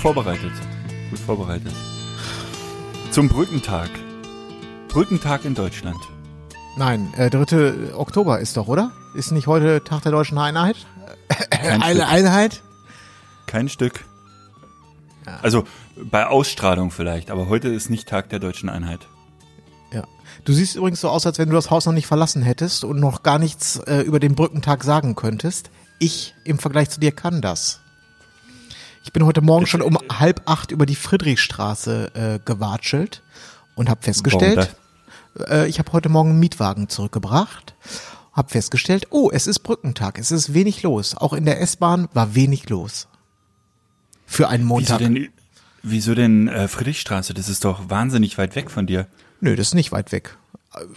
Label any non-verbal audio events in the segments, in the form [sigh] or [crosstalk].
Vorbereitet. Gut vorbereitet. Zum Brückentag. Brückentag in Deutschland. Nein, äh, 3. Oktober ist doch, oder? Ist nicht heute Tag der deutschen Einheit? Kein Eine Stück. Einheit? Kein Stück. Also bei Ausstrahlung vielleicht, aber heute ist nicht Tag der deutschen Einheit. Ja. Du siehst übrigens so aus, als wenn du das Haus noch nicht verlassen hättest und noch gar nichts äh, über den Brückentag sagen könntest. Ich im Vergleich zu dir kann das. Ich bin heute Morgen schon um halb acht über die Friedrichstraße äh, gewatschelt und habe festgestellt, äh, ich habe heute Morgen einen Mietwagen zurückgebracht, habe festgestellt, oh, es ist Brückentag, es ist wenig los. Auch in der S-Bahn war wenig los. Für einen Wieso Montag. denn, wieso denn äh, Friedrichstraße? Das ist doch wahnsinnig weit weg von dir. Nö, das ist nicht weit weg.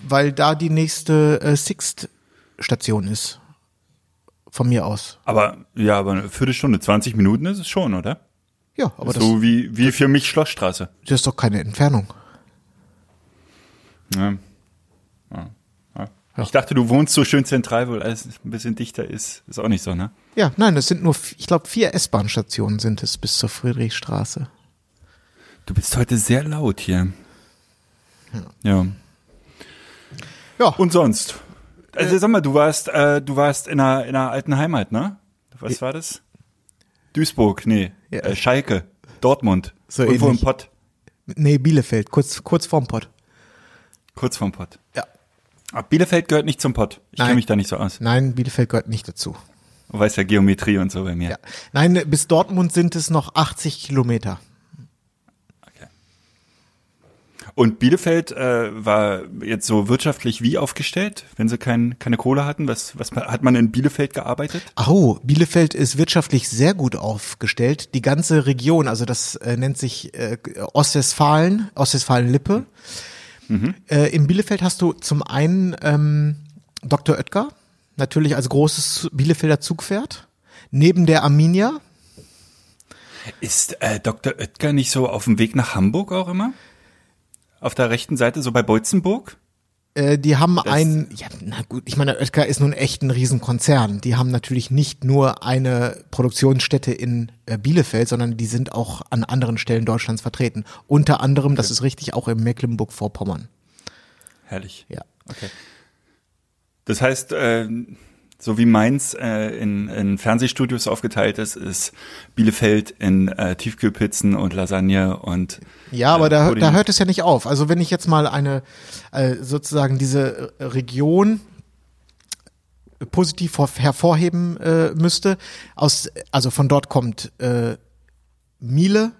Weil da die nächste äh, Sixt-Station ist. Von mir aus. Aber ja, aber eine Viertelstunde, 20 Minuten ist es schon, oder? Ja, aber das, so wie, wie für mich Schlossstraße. das ist doch keine Entfernung. Ja. Ja. Ja. Ich dachte, du wohnst so schön zentral, weil alles ein bisschen dichter ist. Ist auch nicht so, ne? Ja, nein, es sind nur, ich glaube, vier S-Bahn-Stationen sind es bis zur Friedrichstraße. Du bist heute sehr laut hier. Ja. Ja, Und sonst? Also sag mal, du warst, äh, du warst in einer, in einer alten Heimat, ne? Was war das? Duisburg, nee, Ja. äh, Schalke, Dortmund, So irgendwo ähnlich. im Pott, nee, Bielefeld, kurz, kurz vorm Pott. kurz vorm Pott. Ja. Aber Bielefeld gehört nicht zum Pott. Ich kenne mich da nicht so aus. Nein, Bielefeld gehört nicht dazu. Du weißt ja Geometrie und so bei mir. Ja. Nein, bis Dortmund sind es noch 80 Kilometer. Okay. Und Bielefeld äh, war jetzt so wirtschaftlich wie aufgestellt, wenn sie kein, keine Kohle hatten? Was, was hat man in Bielefeld gearbeitet? Oh, Bielefeld ist wirtschaftlich sehr gut aufgestellt. Die ganze Region, also das äh, nennt sich äh, Ostwestfalen, Ostwestfalen-Lippe. Äh, in Bielefeld hast du zum einen ähm, Dr. Oetker, natürlich als großes Bielefelder Zugpferd. Neben der Arminia, Ist äh, Dr. Oetker nicht so auf dem Weg nach Hamburg auch immer? Auf der rechten Seite, so bei Beutzenburg? äh, die haben ein, ja, na gut, ich meine, Oetker ist nun echt ein Riesenkonzern. Die haben natürlich nicht nur eine Produktionsstätte in äh, Bielefeld, sondern die sind auch an anderen Stellen Deutschlands vertreten. Unter anderem, das ist richtig, auch in Mecklenburg-Vorpommern. Herrlich. Ja. Okay. Das heißt, äh, so wie Mainz äh, in, in Fernsehstudios aufgeteilt ist, ist Bielefeld in äh, Tiefkühlpizzen und Lasagne und Ja, aber äh, da, da hört es ja nicht auf. Also wenn ich jetzt mal eine äh, sozusagen diese Region positiv vor- hervorheben äh, müsste, aus also von dort kommt äh, Miele,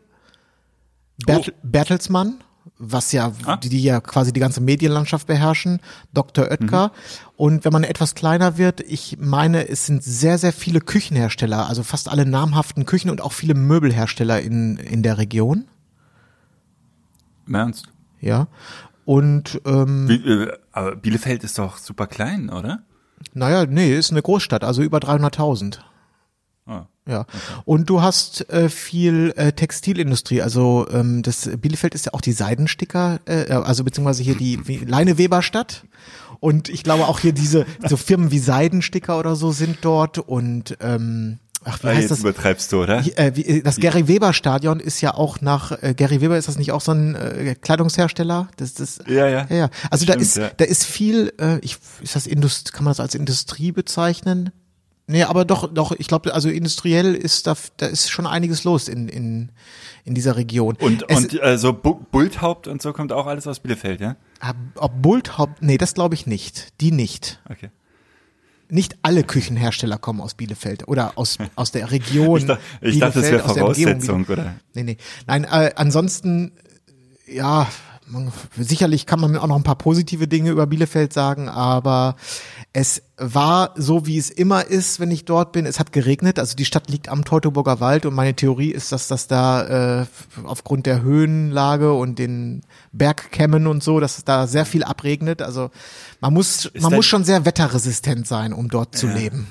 Bert, Bertelsmann, was ja Ah. die, die ja quasi die ganze Medienlandschaft beherrschen, Dr. Oetker und wenn man etwas kleiner wird, ich meine, es sind sehr sehr viele Küchenhersteller, also fast alle namhaften Küchen und auch viele Möbelhersteller in in der Region. Im Ernst. Ja. Und ähm, Wie, äh, aber Bielefeld ist doch super klein, oder? naja, nee, ist eine Großstadt, also über 300.000. Ja. Und du hast äh, viel äh, Textilindustrie, also ähm, das Bielefeld ist ja auch die Seidensticker, äh, also beziehungsweise hier die Leineweberstadt. Und ich glaube auch hier diese [laughs] so Firmen wie Seidensticker oder so sind dort und ähm, ach wie Ah, heißt das? übertreibst du, oder? Äh, äh, das Gary Weber Stadion ist ja auch nach äh, Gary Weber ist das nicht auch so ein äh, Kleidungshersteller? Das das Ja, ja. ja, ja. Also da Stimmt, ist ja. da ist viel äh, ich ist das Indust kann man das als Industrie bezeichnen? Nee, aber doch doch ich glaube also industriell ist da da ist schon einiges los in in in dieser Region. Und, Es- und äh, so Bu Bulthaupt und so kommt auch alles aus Bielefeld, ja? Ob Bulthaupt nee, das glaube ich nicht. Die nicht. Okay. nicht alle Küchenhersteller kommen aus Bielefeld oder aus, [laughs] aus der Region. Ich, da, ich dachte, das wäre Voraussetzung, oder? Nee, nee. Nein, äh, ansonsten, ja, man, sicherlich kann man auch noch ein paar positive Dinge über Bielefeld sagen, aber es war so, wie es immer ist, wenn ich dort bin. Es hat geregnet, also die Stadt liegt am Teutoburger Wald und meine Theorie ist, dass das da äh, aufgrund der Höhenlage und den Bergkämmen und so, dass es da sehr viel abregnet. Also man muss, man muss schon sehr wetterresistent sein, um dort zu leben.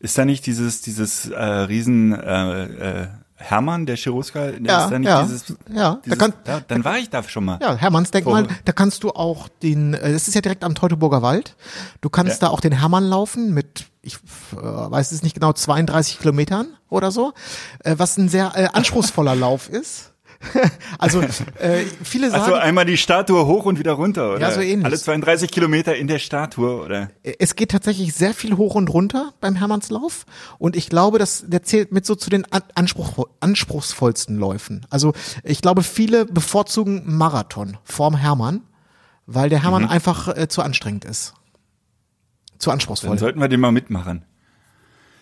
Ist da nicht dieses, dieses äh, Riesen äh, äh, Hermann, der Cherusker? Ja, ist da nicht ja, dieses, ja. Da dieses, kann- ja, dann war ich da schon mal. Ja, Hermannsdenkmal, da kannst du auch den, äh, das ist ja direkt am Teutoburger Wald. Du kannst Ja. da auch den Hermann laufen mit, ich äh, weiß es nicht genau, 32 Kilometern oder so, äh, was ein sehr äh, anspruchsvoller [laughs] Lauf ist. [laughs] also äh, viele sagen, Also einmal die Statue hoch und wieder runter, oder? Ja, so ähnlich. Alle 32 Kilometer in der Statue, oder? es geht tatsächlich sehr viel hoch und runter beim Hermannslauf und ich glaube, dass der zählt mit so zu den an- anspruch, anspruchsvollsten Läufen. Also ich glaube, viele bevorzugen Marathon vorm Hermann, weil der Mhm. Hermann einfach äh, zu anstrengend ist. Zu Dann anspruchsvoll. sollten wir den mal mitmachen.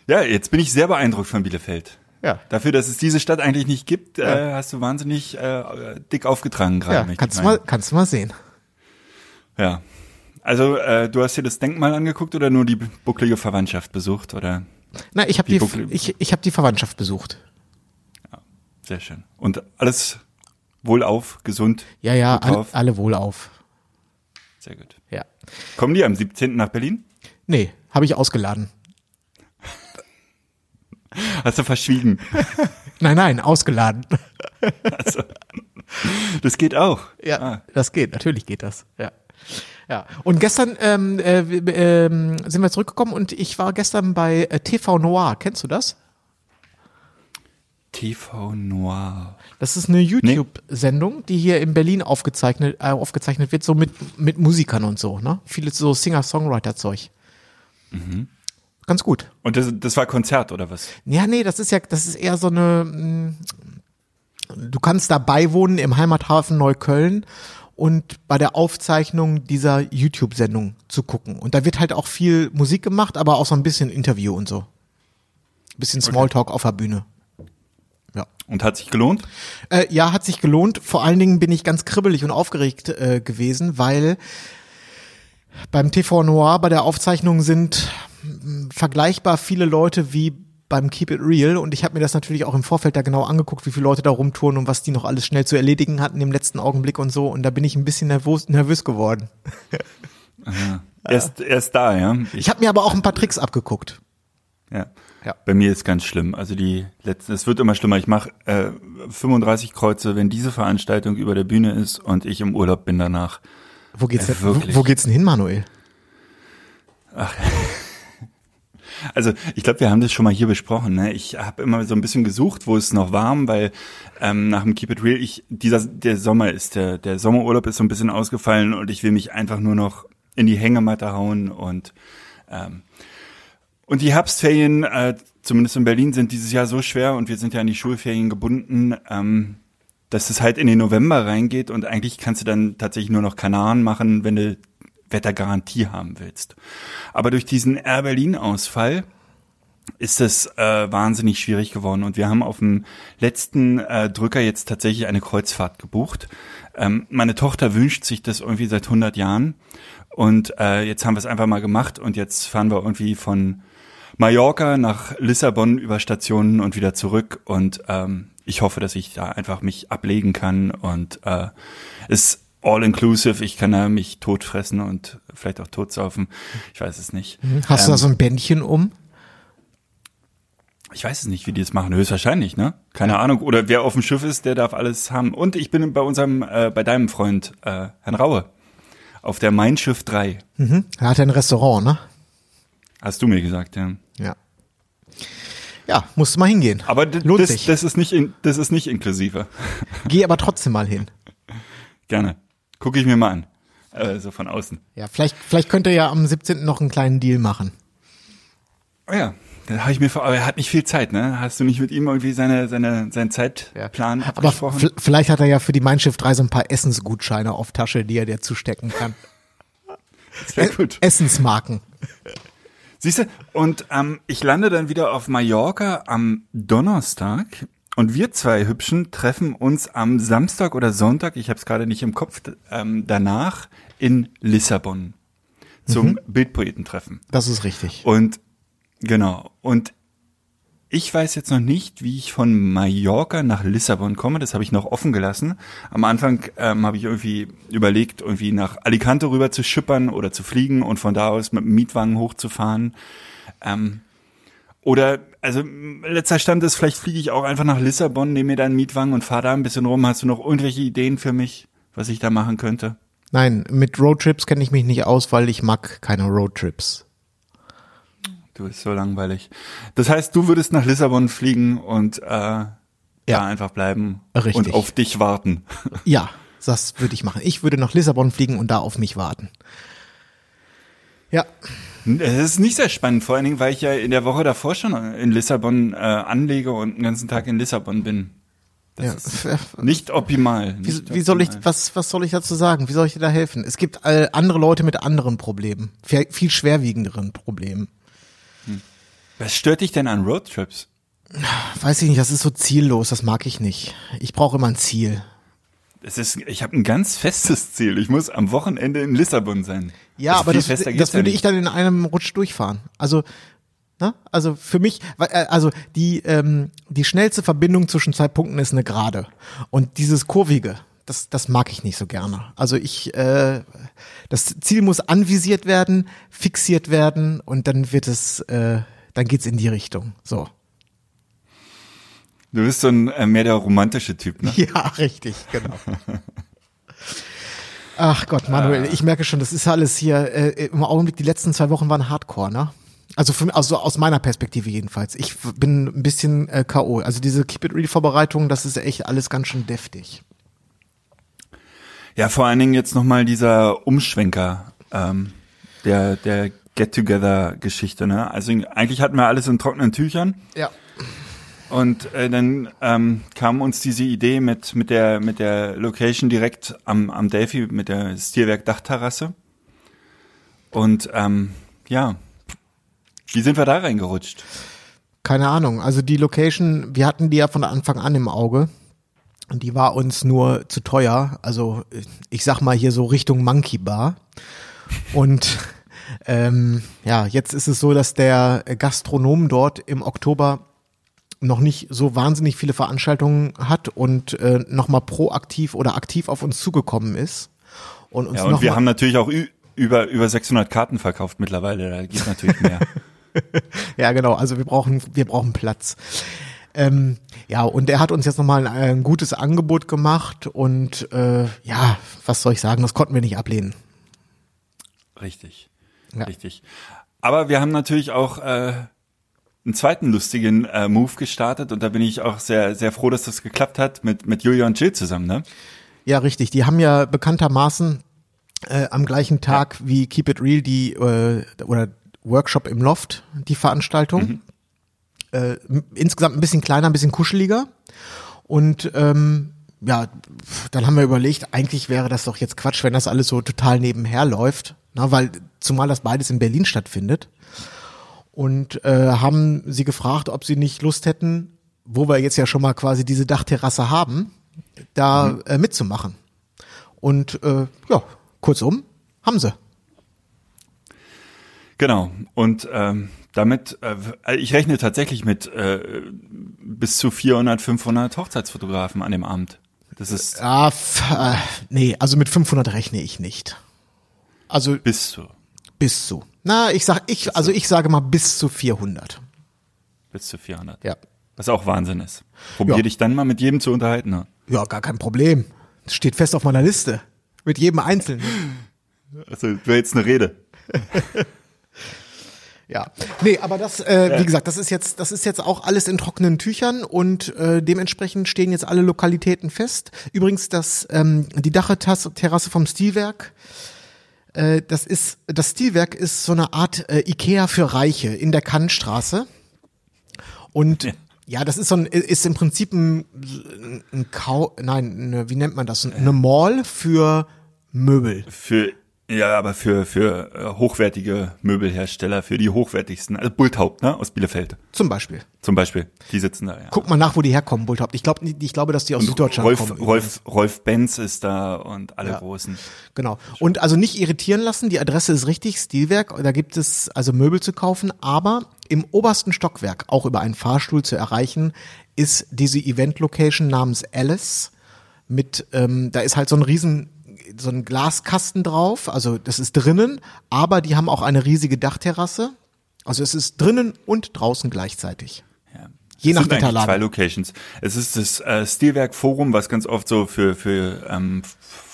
Ja, jetzt bin ich sehr beeindruckt von Bielefeld. Ja. Dafür, dass es diese Stadt eigentlich nicht gibt, äh, hast du wahnsinnig äh, dick aufgetragen gerade. Ja, kannst du mal, kannst du mal sehen. Ja. Also, äh, du hast dir das Denkmal angeguckt oder nur die bucklige Verwandtschaft besucht, oder? Na, ich habe die, bucklig- ich, ich habe die Verwandtschaft besucht. Sehr schön. Und alles wohlauf, gesund? Ja, ja, alle, alle wohlauf. Sehr gut. Ja. Kommen die am 17. nach Berlin? Nee, habe ich ausgeladen. Hast du verschwiegen? Nein, nein, ausgeladen. Das geht auch. Ja, Ah, das geht, natürlich geht das. Ja. Ja. Und gestern ähm, äh, ähm, sind wir zurückgekommen und ich war gestern bei äh, TV Noir. Kennst du das? TV Noir. Das ist eine YouTube-Sendung, die hier in Berlin aufgezeichnet, äh, aufgezeichnet wird, so mit, mit Musikern und so, ne? Viele so Singer-Songwriter-Zeug. Ganz gut. Und das, das war Konzert oder was? Ja, nee, das ist ja, das ist eher so eine, mh, du kannst da beiwohnen im Heimathafen Neukölln und bei der Aufzeichnung dieser YouTube-Sendung zu gucken. Und da wird halt auch viel Musik gemacht, aber auch so ein bisschen Interview und so. Ein bisschen Smalltalk auf der Bühne. Ja. Und hat sich gelohnt? Äh, ja, hat sich gelohnt. Vor allen Dingen bin ich ganz kribbelig und aufgeregt äh, gewesen, weil beim TV Noir bei der Aufzeichnung sind mh, vergleichbar viele Leute wie beim Keep It Real und ich habe mir das natürlich auch im Vorfeld da genau angeguckt, wie viele Leute da rumtouren und was die noch alles schnell zu erledigen hatten im letzten Augenblick und so und da bin ich ein bisschen nervös, nervös geworden. [laughs] Erst, erst da, ja. Ich habe mir aber auch ein paar Tricks abgeguckt. Ja. Ja. Bei mir ist ganz schlimm. Also die letzten, es wird immer schlimmer. Ich mache äh, 35 Kreuze, wenn diese Veranstaltung über der Bühne ist und ich im Urlaub bin danach. Wo geht's Äh, denn, wo, geht's denn hin, Manuel? [laughs] Also ich glaube, wir haben das schon mal hier besprochen. Ne? Ich habe immer so ein bisschen gesucht, wo es noch warm, weil ähm, nach dem Keep It Real, ich dieser der Sommer ist der der Sommerurlaub ist so ein bisschen ausgefallen und ich will mich einfach nur noch in die Hängematte hauen und ähm, und die Herbstferien, äh, zumindest in Berlin, sind dieses Jahr so schwer und wir sind ja an die Schulferien gebunden, ähm, dass es halt in den November reingeht und eigentlich kannst du dann tatsächlich nur noch Kanaren machen, wenn du Wettergarantie haben willst. Aber durch diesen Air Berlin-Ausfall ist es äh, wahnsinnig schwierig geworden und wir haben auf dem letzten äh, Drücker jetzt tatsächlich eine Kreuzfahrt gebucht. Ähm, meine Tochter wünscht sich das irgendwie seit 100 Jahren und äh, jetzt haben wir es einfach mal gemacht und jetzt fahren wir irgendwie von Mallorca nach Lissabon über Stationen und wieder zurück und ähm, ich hoffe, dass ich da einfach mich ablegen kann und äh, es all inclusive, ich kann da mich totfressen und vielleicht auch totsaufen. Ich weiß es nicht. Hast du Ähm, da so ein Bändchen um? ich weiß es nicht, wie die das machen. Höchstwahrscheinlich, ne? Keine Ahnung. Oder wer auf dem Schiff ist, der darf alles haben. Und ich bin bei unserem, äh, bei deinem Freund, äh, Herrn Raue. Auf der Mein Schiff 3. Mhm. Er hat ja ein Restaurant, ne? Hast du mir gesagt, ja. Ja. Ja, musst du mal hingehen. Aber Lohnt das, sich. das ist nicht, in, das ist nicht inklusive. [laughs] Geh aber trotzdem mal hin. Gerne. Gucke ich mir mal an. Äh, so von außen. Ja, vielleicht, vielleicht könnt ihr ja am 17. noch einen kleinen Deal machen. Oh ja. Da habe ich mir vor, aber er hat nicht viel Zeit, ne? Hast du nicht mit ihm irgendwie seine, seine, seinen Zeitplan Aber abgesprochen? v- vielleicht hat er ja für die Mein Schiff 3 so ein paar Essensgutscheine auf Tasche, die er dir zustecken kann. [laughs] Sehr gut. Essensmarken. Siehst du, und ähm, ich lande dann wieder auf Mallorca am Donnerstag und wir zwei Hübschen treffen uns am Samstag oder Sonntag, ich habe es gerade nicht im Kopf, ähm, danach in Lissabon zum Bildpoetentreffen. Das ist richtig. Und genau, und ich weiß jetzt noch nicht, wie ich von Mallorca nach Lissabon komme. Das habe ich noch offen gelassen. Am Anfang ähm, habe ich irgendwie überlegt, irgendwie nach Alicante rüber zu schippern oder zu fliegen und von da aus mit dem Mietwagen hochzufahren. Ähm, oder, also letzter Stand ist, vielleicht fliege ich auch einfach nach Lissabon, nehme mir da einen Mietwagen und fahre da ein bisschen rum. Hast du noch irgendwelche Ideen für mich, was ich da machen könnte? Nein, mit Roadtrips kenne ich mich nicht aus, weil ich mag keine Roadtrips. Du bist so langweilig. Das heißt, du würdest nach Lissabon fliegen und äh, da einfach bleiben Richtig. und auf dich warten. [laughs] Ja, das würde ich machen. Ich würde nach Lissabon fliegen und da auf mich warten. Ja, Es ist nicht sehr spannend, vor allen Dingen, weil ich ja in der Woche davor schon in Lissabon äh, anlege und den ganzen Tag in Lissabon bin. Das ja. ist nicht optimal. Wie, Nicht wie soll ich, was, was soll ich dazu sagen? Wie soll ich dir da helfen? Es gibt äh, andere Leute mit anderen Problemen, viel, viel schwerwiegenderen Problemen. Was stört dich denn an Roadtrips? Weiß ich nicht, das ist so ziellos, das mag ich nicht. Ich brauche immer ein Ziel. Es ist, ich habe ein ganz festes Ziel. Ich muss am Wochenende in Lissabon sein. Ja, Also aber das, das würde ich dann in einem Rutsch durchfahren. Also, ne? Also für mich, äh, also die, ähm, die schnellste Verbindung zwischen zwei Punkten ist eine Gerade. Und dieses Kurvige, das, das mag ich nicht so gerne. Also ich, äh, das Ziel muss anvisiert werden, fixiert werden und dann wird es, äh, dann geht's in die Richtung. So. Du bist so ein äh, mehr der romantische Typ, ne? Ja, richtig, genau. Ach Gott, Manuel, ich merke schon, das ist alles hier äh, im Augenblick, die letzten zwei Wochen waren Hardcore, ne? Also, für, also aus meiner Perspektive jedenfalls. Ich bin ein bisschen äh, K.O. Also diese Keep It Real Vorbereitung, das ist echt alles ganz schön deftig. Ja, vor allen Dingen jetzt nochmal dieser Umschwenker ähm, der, der Get-Together-Geschichte. Ne? Also eigentlich hatten wir alles in trockenen Tüchern Ja. und äh, dann ähm, kam uns diese Idee mit, mit, der, mit der Location direkt am, am Delphi, mit der Stilwerk-Dachterrasse. Und ähm, ja, wie sind wir da reingerutscht? Keine Ahnung. Also die Location, wir hatten die ja von Anfang an im Auge. Und die war uns nur zu teuer. Also ich sag mal hier so Richtung Monkey Bar. Und ähm, ja, jetzt ist es so, dass der Gastronom dort im Oktober noch nicht so wahnsinnig viele Veranstaltungen hat und äh, nochmal proaktiv oder aktiv auf uns zugekommen ist. Und uns Ja, und wir haben natürlich auch über, über 600 Karten verkauft mittlerweile, da geht natürlich mehr. [laughs] Ja, genau. Also wir brauchen, wir brauchen Platz. Ähm, ja, und er hat uns jetzt nochmal ein, ein gutes Angebot gemacht und äh, ja, was soll ich sagen, das konnten wir nicht ablehnen. Richtig. Ja. Richtig. Aber wir haben natürlich auch äh, einen zweiten lustigen äh, Move gestartet und da bin ich auch sehr, sehr froh, dass das geklappt hat mit, mit Julia und Jill zusammen, ne? Ja, richtig. Die haben ja bekanntermaßen äh, am gleichen Tag wie Keep It Real die äh, oder Workshop im Loft, die Veranstaltung. Äh, m- insgesamt ein bisschen kleiner, ein bisschen kuscheliger. Und ähm, ja, dann haben wir überlegt, eigentlich wäre das doch jetzt Quatsch, wenn das alles so total nebenher läuft, na, weil zumal das beides in Berlin stattfindet. Und äh, haben sie gefragt, ob sie nicht Lust hätten, wo wir jetzt ja schon mal quasi diese Dachterrasse haben, da äh, mitzumachen. Und äh, ja, kurzum, haben sie. Genau. Und ähm, damit, äh, ich rechne tatsächlich mit äh, bis zu 400, 500 Hochzeitsfotografen an dem Abend. Das ist Ah, f- äh, nee, also mit 500 rechne ich nicht. Also bis zu, bis zu. Na, ich sag, ich, also ich sage mal bis zu 400. bis zu 400. Ja. Was auch Wahnsinn ist. Probier Ja. dich dann mal mit jedem zu unterhalten. Ne? Ja, gar kein Problem. Das steht fest auf meiner Liste. Mit jedem Einzelnen. Also, wäre jetzt eine Rede. [laughs] Ja. Nee, aber das, äh, wie gesagt, das ist jetzt, das ist jetzt auch alles in trockenen Tüchern und äh, dementsprechend stehen jetzt alle Lokalitäten fest. Übrigens, das, ähm, die Dachterrasse vom Stilwerk, äh, das ist, das Stilwerk ist so eine Art äh, Ikea für Reiche in der Kantstraße. Und Ja. ja, das ist so ein, ist im Prinzip ein, ein Kau, nein, eine, wie nennt man das? Eine Mall für Möbel. Für Ja, aber für, für äh, hochwertige Möbelhersteller, für die hochwertigsten, also Bulthaupt, ne, aus Bielefeld Zum Beispiel. zum Beispiel, die sitzen da, ja. Guck mal nach, wo die herkommen, Bulthaupt. Ich glaube, ich glaube, dass die aus Süddeutschland Rolf, kommen. Rolf, Rolf Benz ist da und alle Ja. großen. Genau. Und also nicht irritieren lassen, die Adresse ist richtig, Stilwerk, da gibt es also Möbel zu kaufen, aber im obersten Stockwerk, auch über einen Fahrstuhl zu erreichen, ist diese Event-Location namens Alice mit, ähm, da ist halt so ein riesen, so ein Glaskasten drauf, also das ist drinnen, aber die haben auch eine riesige Dachterrasse. Also es ist drinnen und draußen gleichzeitig. Ja. Je Es nach eigentlich Wetterlage. zwei Locations. Es ist das äh, Stilwerk Forum, was ganz oft so für, für ähm,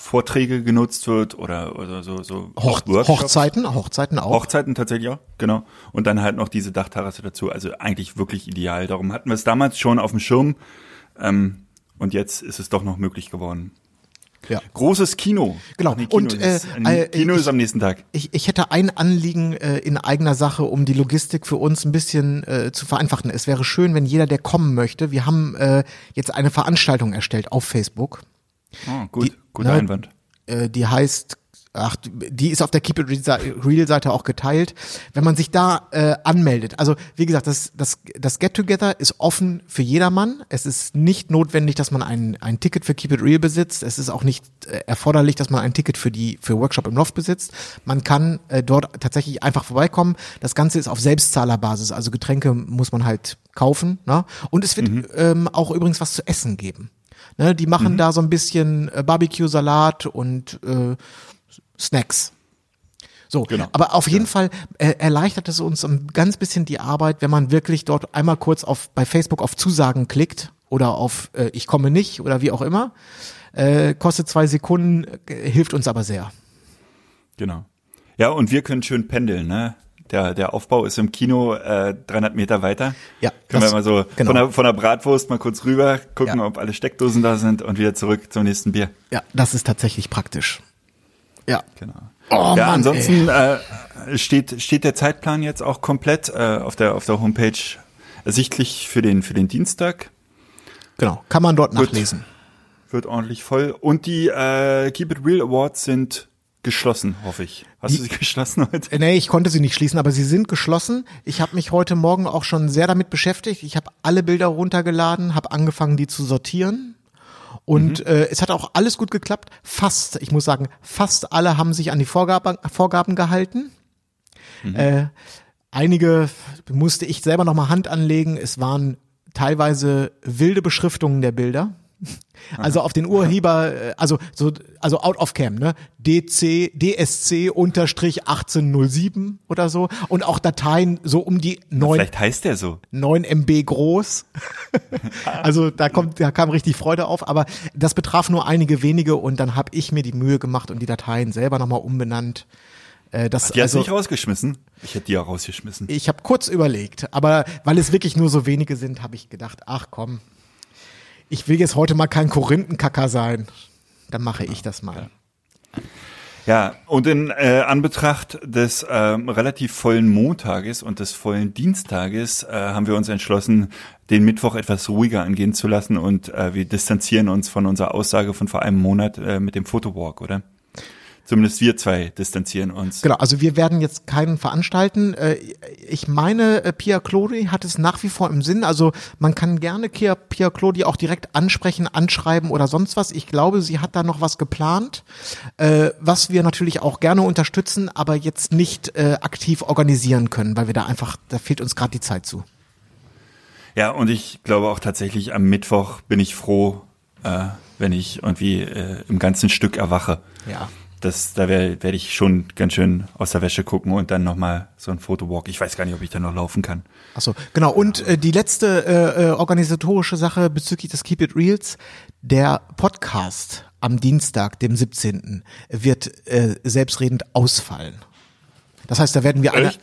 Vorträge genutzt wird oder, oder so, so Hoch. Hochzeiten, Hochzeiten auch. Hochzeiten tatsächlich auch, genau. Und dann halt noch diese Dachterrasse dazu. Also eigentlich wirklich ideal. Darum hatten wir es damals schon auf dem Schirm. Ähm, und jetzt ist es doch noch möglich geworden. Ja. Großes Kino. Genau. Nee, Kino, Und, ist, äh, ein äh, Kino ich- ist am nächsten Tag. Ich, ich hätte ein Anliegen äh, in eigener Sache, um die Logistik für uns ein bisschen äh, zu vereinfachen. Es wäre schön, wenn jeder, der kommen möchte, wir haben äh, jetzt eine Veranstaltung erstellt auf Facebook. Oh, gut, Die- guter ne, Einwand. Äh, die heißt, ach, die ist auf der Keep It Real Seite auch geteilt. Wenn man sich da äh, anmeldet, also wie gesagt, das, das, das Get Together ist offen für jedermann. Es ist nicht notwendig, dass man ein, ein Ticket für Keep It Real besitzt. Es ist auch nicht äh, erforderlich, dass man ein Ticket für die für Workshop im Loft besitzt. Man kann äh, dort tatsächlich einfach vorbeikommen. Das Ganze ist auf Selbstzahlerbasis, also Getränke muss man halt kaufen. Ne? Und es wird ähm, auch übrigens was zu essen geben. Ne, die machen da so ein bisschen äh, Barbecue-Salat und äh, Snacks. So, Genau. aber auf jeden Fall äh, erleichtert es uns ein ganz bisschen die Arbeit, wenn man wirklich dort einmal kurz auf bei Facebook auf Zusagen klickt oder auf äh, ich komme nicht oder wie auch immer. Äh, kostet zwei Sekunden, äh, hilft uns aber sehr. Genau. Ja, und wir können schön pendeln, ne? Der, der Aufbau ist im Kino äh, 300 Meter weiter. Ja, Können das- wir mal so genau. von, der, von der Bratwurst mal kurz rüber, gucken, Ja. ob alle Steckdosen da sind und wieder zurück zum nächsten Bier. Ja, das ist tatsächlich praktisch. Ja. Genau. Oh, ja, Mann, ansonsten äh, steht, steht der Zeitplan jetzt auch komplett äh, auf, der, auf der Homepage ersichtlich für den, für den Dienstag. Genau, kann man dort Gut. nachlesen. Wird ordentlich voll. Und die äh, Keep It Real Awards sind geschlossen, hoffe ich. Hast du sie [laughs] geschlossen heute? Äh, Nee, ich konnte sie nicht schließen, aber sie sind geschlossen. Ich habe mich heute Morgen auch schon sehr damit beschäftigt. Ich habe alle Bilder runtergeladen, habe angefangen, die zu sortieren. Und äh, es hat auch alles gut geklappt. Fast, ich muss sagen, fast alle haben sich an die Vorgaben, Vorgaben gehalten. Äh, einige musste ich selber nochmal Hand anlegen. Es waren teilweise wilde Beschriftungen der Bilder. [laughs] Also auf den Urheber, äh, also so, also out of cam, ne? DC, DSC unterstrich 1807 oder so. Und auch Dateien so um die 9, Vielleicht heißt der so. 9 MB groß. [laughs] also da kommt, da kam richtig Freude auf, aber das betraf nur einige wenige und dann habe ich mir die Mühe gemacht und die Dateien selber nochmal umbenannt. Äh, das, Die hast du also, nicht rausgeschmissen? Ich hätte die auch rausgeschmissen. ich habe kurz überlegt, aber weil es wirklich nur so wenige sind, habe ich gedacht, ach komm, ich will jetzt heute mal kein Korinthenkacker sein. Dann mache ich das mal. Ja, und in äh, Anbetracht des ähm, relativ vollen Montages und des vollen Dienstages äh, haben wir uns entschlossen, den Mittwoch etwas ruhiger angehen zu lassen und äh, wir distanzieren uns von unserer Aussage von vor einem Monat äh, mit dem Fotowalk, oder? Zumindest wir zwei distanzieren uns. Genau, also wir werden jetzt keinen veranstalten. Äh, Ich meine, äh, Pia Clodi hat es nach wie vor im Sinn. Also man kann gerne Pia, Clodi auch direkt ansprechen, anschreiben oder sonst was. Ich glaube, sie hat da noch was geplant, äh, was wir natürlich auch gerne unterstützen, aber jetzt nicht aktiv organisieren können, weil wir da einfach, da fehlt uns gerade die Zeit zu. Ja, und ich glaube auch tatsächlich am Mittwoch bin ich froh, äh, wenn ich irgendwie äh, im ganzen Stück erwache. Ja. Das, da werde werd ich schon ganz schön aus der Wäsche gucken und dann nochmal so ein Fotowalk. Ich weiß gar nicht, ob ich da noch laufen kann. Achso, genau. Und äh, die letzte äh, äh, organisatorische Sache bezüglich des Keep It Reals, der Podcast am Dienstag, dem 17. wird äh, selbstredend ausfallen. Das heißt, da werden wir alle. Echt?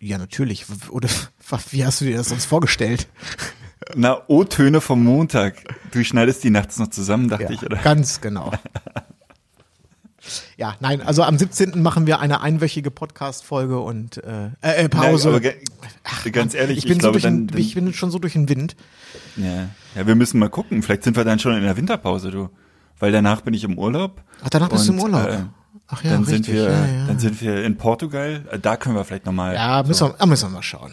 Ja, natürlich. Oder [laughs] wie hast du dir das sonst vorgestellt? Na, O-Töne vom Montag. Du schneidest die nachts noch zusammen, dachte ich, oder? Ganz genau. [laughs] Ja, nein, also am 17. machen wir eine einwöchige Podcast-Folge und äh, äh, äh, Pause. Aber ge- ganz ehrlich, ich bin, so glaube, durch dann, den, ich bin schon so durch den Wind. ja, ja, wir müssen mal gucken. Vielleicht sind wir dann schon in der Winterpause, du. Weil danach bin ich im Urlaub. Ach, danach bist du im Und, Urlaub. Äh, Ach ja, dann richtig, sind wir, ja, ja. dann sind wir in Portugal. Äh, Da können wir vielleicht nochmal. Ja, müssen, wir, ah, müssen wir mal schauen.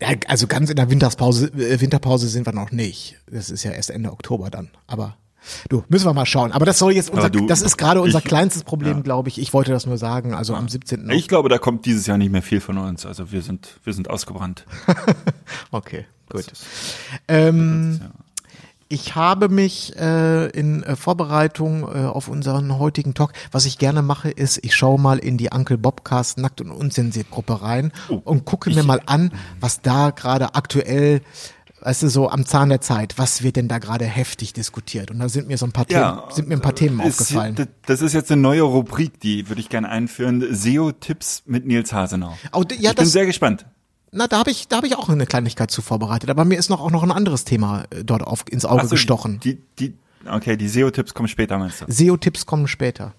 Ja, also ganz in der Winterpause, äh, Winterpause sind wir noch nicht. Das ist ja erst Ende Oktober dann. Aber du, müssen wir mal schauen. Aber das soll jetzt unser, du- das ist gerade unser ich- kleinstes Problem, ja. glaube ich. Ich wollte das nur sagen. Also am 17. Ich glaube, da kommt dieses Jahr nicht mehr viel von uns. Also wir sind, wir sind ausgebrannt. [laughs] Okay, gut. ist- Ähm, ja. ich habe mich äh, in äh, Vorbereitung äh, auf unseren heutigen Talk, was ich gerne mache, ist, ich schaue mal in die Uncle Bobcast Nackt und Unzensiert Gruppe rein Oh, und gucke mir ich- mal an, was da gerade aktuell, weißt du, so am Zahn der Zeit, was wird denn da gerade heftig diskutiert? Und da sind mir so ein paar Themen, sind mir ein paar Themen ist- aufgefallen. Das ist jetzt eine neue Rubrik, die würde ich gerne einführen. SEO-Tipps mit Nils Hasenau. Oh, ja, ich bin sehr gespannt. Na, da habe ich, da habe ich auch eine Kleinigkeit zu vorbereitet. Aber mir ist noch auch noch ein anderes Thema äh, dort auf, ins Auge so, gestochen. Die, die, okay, die SEO-Tipps kommen später, meinst du? SEO-Tipps kommen später.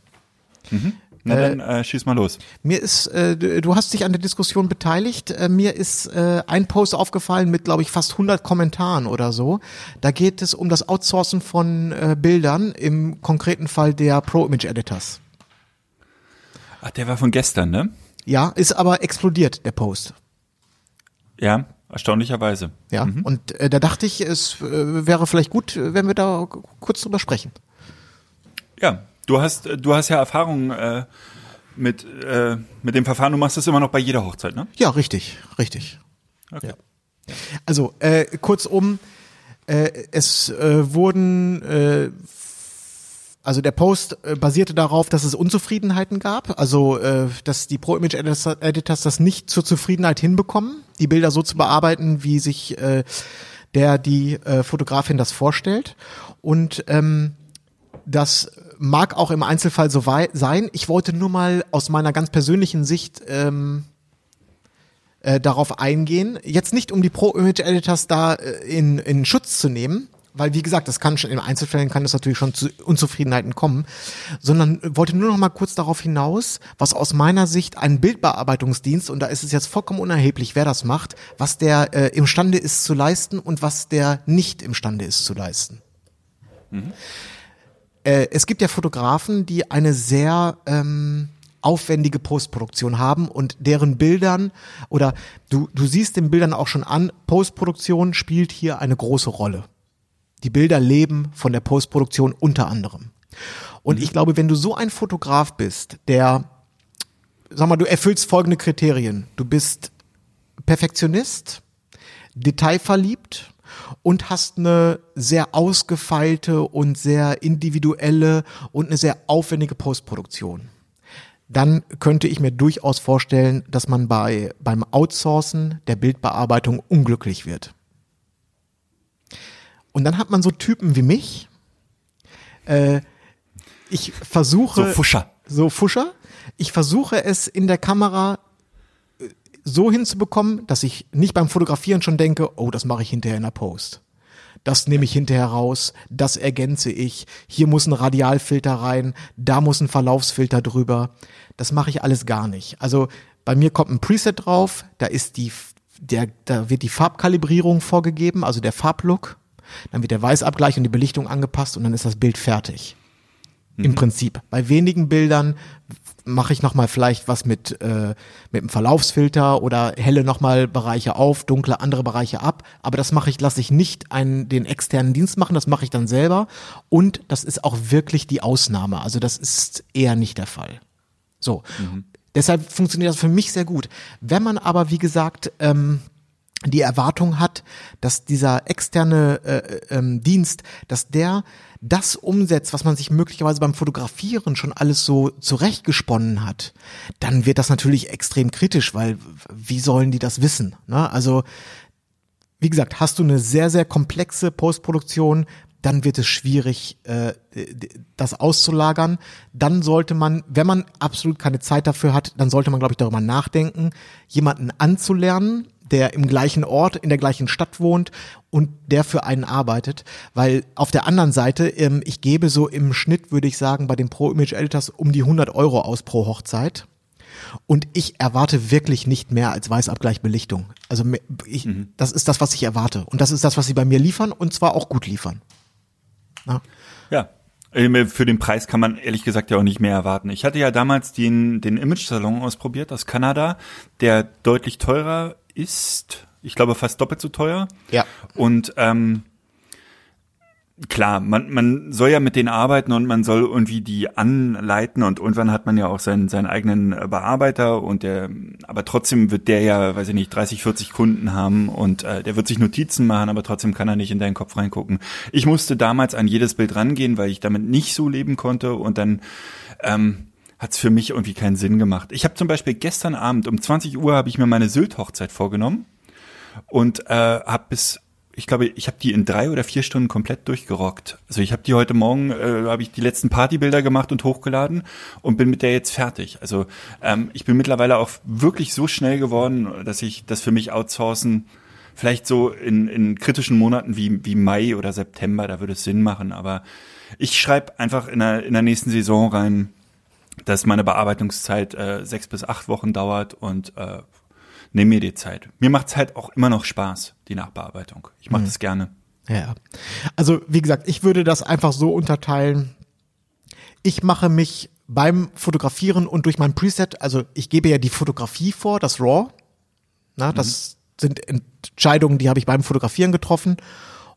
Na dann äh, schieß mal los. Mir ist, äh, du hast dich an der Diskussion beteiligt. Äh, mir ist äh, ein Post aufgefallen mit, glaube ich, fast 100 Kommentaren oder so. Da geht es um das Outsourcen von äh, Bildern, im konkreten Fall der Pro Image Editors. Ach, der war von gestern, ne? Ja, ist aber explodiert, der Post. Ja, erstaunlicherweise. Ja, und äh, da dachte ich, es äh, wäre vielleicht gut, äh, wenn wir da kurz drüber sprechen. Ja, du hast, du hast ja Erfahrung äh, mit, äh, mit dem Verfahren. Du machst das immer noch bei jeder Hochzeit, ne? Ja, richtig, richtig. Okay. Ja. Also äh, kurzum, äh, es äh, wurden, äh, also der Post äh, basierte darauf, dass es Unzufriedenheiten gab, also äh, dass die Pro Image Editors, Editors das nicht zur Zufriedenheit hinbekommen, die Bilder so zu bearbeiten, wie sich äh, der die äh, Fotografin das vorstellt und ähm, das mag auch im Einzelfall so sein. Ich wollte nur mal aus meiner ganz persönlichen Sicht ähm, äh, darauf eingehen. Jetzt nicht, um die Pro-Image-Editors da äh, in, in Schutz zu nehmen, weil wie gesagt, das kann schon in Einzelfällen kann es natürlich schon zu Unzufriedenheiten kommen, sondern wollte nur noch mal kurz darauf hinaus, was aus meiner Sicht ein Bildbearbeitungsdienst und da ist es jetzt vollkommen unerheblich, wer das macht, was der äh, imstande ist zu leisten und was der nicht imstande ist zu leisten. Äh, es gibt ja Fotografen, die eine sehr ähm, aufwendige Postproduktion haben und deren Bildern oder du, du siehst den Bildern auch schon an, Postproduktion spielt hier eine große Rolle. Die Bilder leben von der Postproduktion unter anderem. Und ich glaube, wenn du so ein Fotograf bist, der, sag mal, du erfüllst folgende Kriterien. Du bist Perfektionist, detailverliebt und hast eine sehr ausgefeilte und sehr individuelle und eine sehr aufwendige Postproduktion. Dann könnte ich mir durchaus vorstellen, dass man bei, beim Outsourcen der Bildbearbeitung unglücklich wird. Und dann hat man so Typen wie mich. Äh, ich versuche. So Fuscher. So Fuscher. Ich versuche es in der Kamera so hinzubekommen, dass ich nicht beim Fotografieren schon denke, oh, das mache ich hinterher in der Post. Das nehme ich hinterher raus, das ergänze ich. Hier muss ein Radialfilter rein, da muss ein Verlaufsfilter drüber. Das mache ich alles gar nicht. Also bei mir kommt ein Preset drauf, da ist die, der, da wird die Farbkalibrierung vorgegeben, also der Farblook. Dann wird der Weißabgleich und die Belichtung angepasst und dann ist das Bild fertig. Im Prinzip. Bei wenigen Bildern mache ich nochmal vielleicht was mit, äh, mit einem Verlaufsfilter oder helle nochmal Bereiche auf, dunkle andere Bereiche ab. Aber das mache ich, lasse ich nicht einen, den externen Dienst machen, das mache ich dann selber. Und das ist auch wirklich die Ausnahme. Also das ist eher nicht der Fall. So. Deshalb funktioniert das für mich sehr gut. Wenn man aber, wie gesagt, ähm, die Erwartung hat, dass dieser externe äh, ähm, Dienst, dass der das umsetzt, was man sich möglicherweise beim Fotografieren schon alles so zurechtgesponnen hat, dann wird das natürlich extrem kritisch, weil wie sollen die das wissen? Ne? Also wie gesagt, hast du eine sehr, sehr komplexe Postproduktion, dann wird es schwierig, äh, das auszulagern. Dann sollte man, wenn man absolut keine Zeit dafür hat, dann sollte man, glaube ich, darüber nachdenken, jemanden anzulernen, der im gleichen Ort, in der gleichen Stadt wohnt und der für einen arbeitet. Weil auf der anderen Seite, ähm, ich gebe so im Schnitt, würde ich sagen, bei den Pro Image Editors um die 100 Euro aus pro Hochzeit. Und ich erwarte wirklich nicht mehr als Weißabgleichbelichtung. Also me- ich, das ist das, was ich erwarte. Und das ist das, was sie bei mir liefern und zwar auch gut liefern. Na? Ja. Äh, Für den Preis kann man ehrlich gesagt ja auch nicht mehr erwarten. Ich hatte ja damals den, den Image-Salon ausprobiert aus Kanada, der deutlich teurer ist. Ich glaube fast doppelt so teuer. Ja. Und ähm, klar, man, man soll ja mit denen arbeiten und man soll irgendwie die anleiten und irgendwann hat man ja auch seinen, seinen eigenen Bearbeiter und der, aber trotzdem wird der ja, weiß ich nicht, 30, 40 Kunden haben und äh, der wird sich Notizen machen, aber trotzdem kann er nicht in deinen Kopf reingucken. Ich musste damals an jedes Bild rangehen, weil ich damit nicht so leben konnte und dann ähm, hat es für mich irgendwie keinen Sinn gemacht. Ich habe zum Beispiel gestern Abend um 20 Uhr habe ich mir meine Sylt-Hochzeit vorgenommen und äh, habe bis ich glaube, ich habe die in drei oder vier Stunden komplett durchgerockt. Also ich habe die heute Morgen, äh, habe ich die letzten Partybilder gemacht und hochgeladen und bin mit der jetzt fertig. Also ähm, ich bin mittlerweile auch wirklich so schnell geworden, dass ich das für mich outsourcen, vielleicht so in, in kritischen Monaten wie, wie Mai oder September, da würde es Sinn machen. Aber ich schreibe einfach in der, in der nächsten Saison rein, dass meine Bearbeitungszeit äh, sechs bis acht Wochen dauert und äh, nehme mir die Zeit. Mir macht's halt auch immer noch Spaß, die Nachbearbeitung. Ich mache das gerne. Ja. Also, wie gesagt, ich würde das einfach so unterteilen. Ich mache mich beim Fotografieren und durch mein Preset, also ich gebe ja die Fotografie vor, das RAW. Na, das sind Entscheidungen, die habe ich beim Fotografieren getroffen.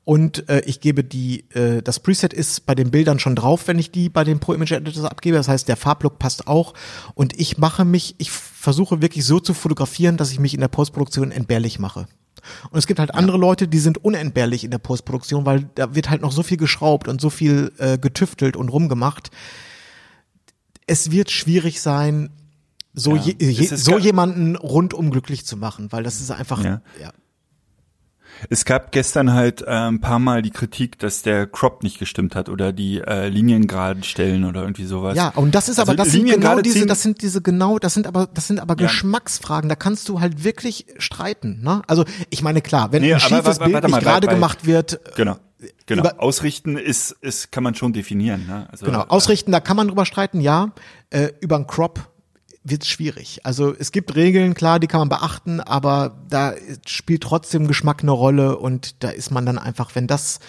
Und äh, ich gebe die, äh, das Preset ist bei den Bildern schon drauf, wenn ich die bei den Pro Image Editors abgebe. Das heißt, der Farblook passt auch. Und ich mache mich, ich versuche wirklich so zu fotografieren, dass ich mich in der Postproduktion entbehrlich mache. Und es gibt halt andere Leute, die sind unentbehrlich in der Postproduktion, weil da wird halt noch so viel geschraubt und so viel äh, getüftelt und rumgemacht. Es wird schwierig sein, so, Ja, je, je, so jemanden rundum glücklich zu machen, weil das ist einfach, Ja. ja. Es gab gestern halt äh, ein paar Mal die Kritik, dass der Crop nicht gestimmt hat oder die äh, Linien gerade stellen oder irgendwie sowas. Ja, und das ist aber, Also das sind genau diese, das sind diese genau, das sind aber, das sind aber Ja. Geschmacksfragen. Da kannst du halt wirklich streiten, ne? Also, ich meine, klar, wenn Nee, ein aber schiefes warte- Bild nicht gerade gemacht wird, Genau. Genau. Über- Ausrichten ist, ist, kann man schon definieren. Ne? Also, genau, ausrichten, da kann man drüber streiten, ja. Äh, über einen Crop wird schwierig. Also es gibt Regeln, klar, die kann man beachten, aber da spielt trotzdem Geschmack eine Rolle und da ist man dann einfach, wenn das,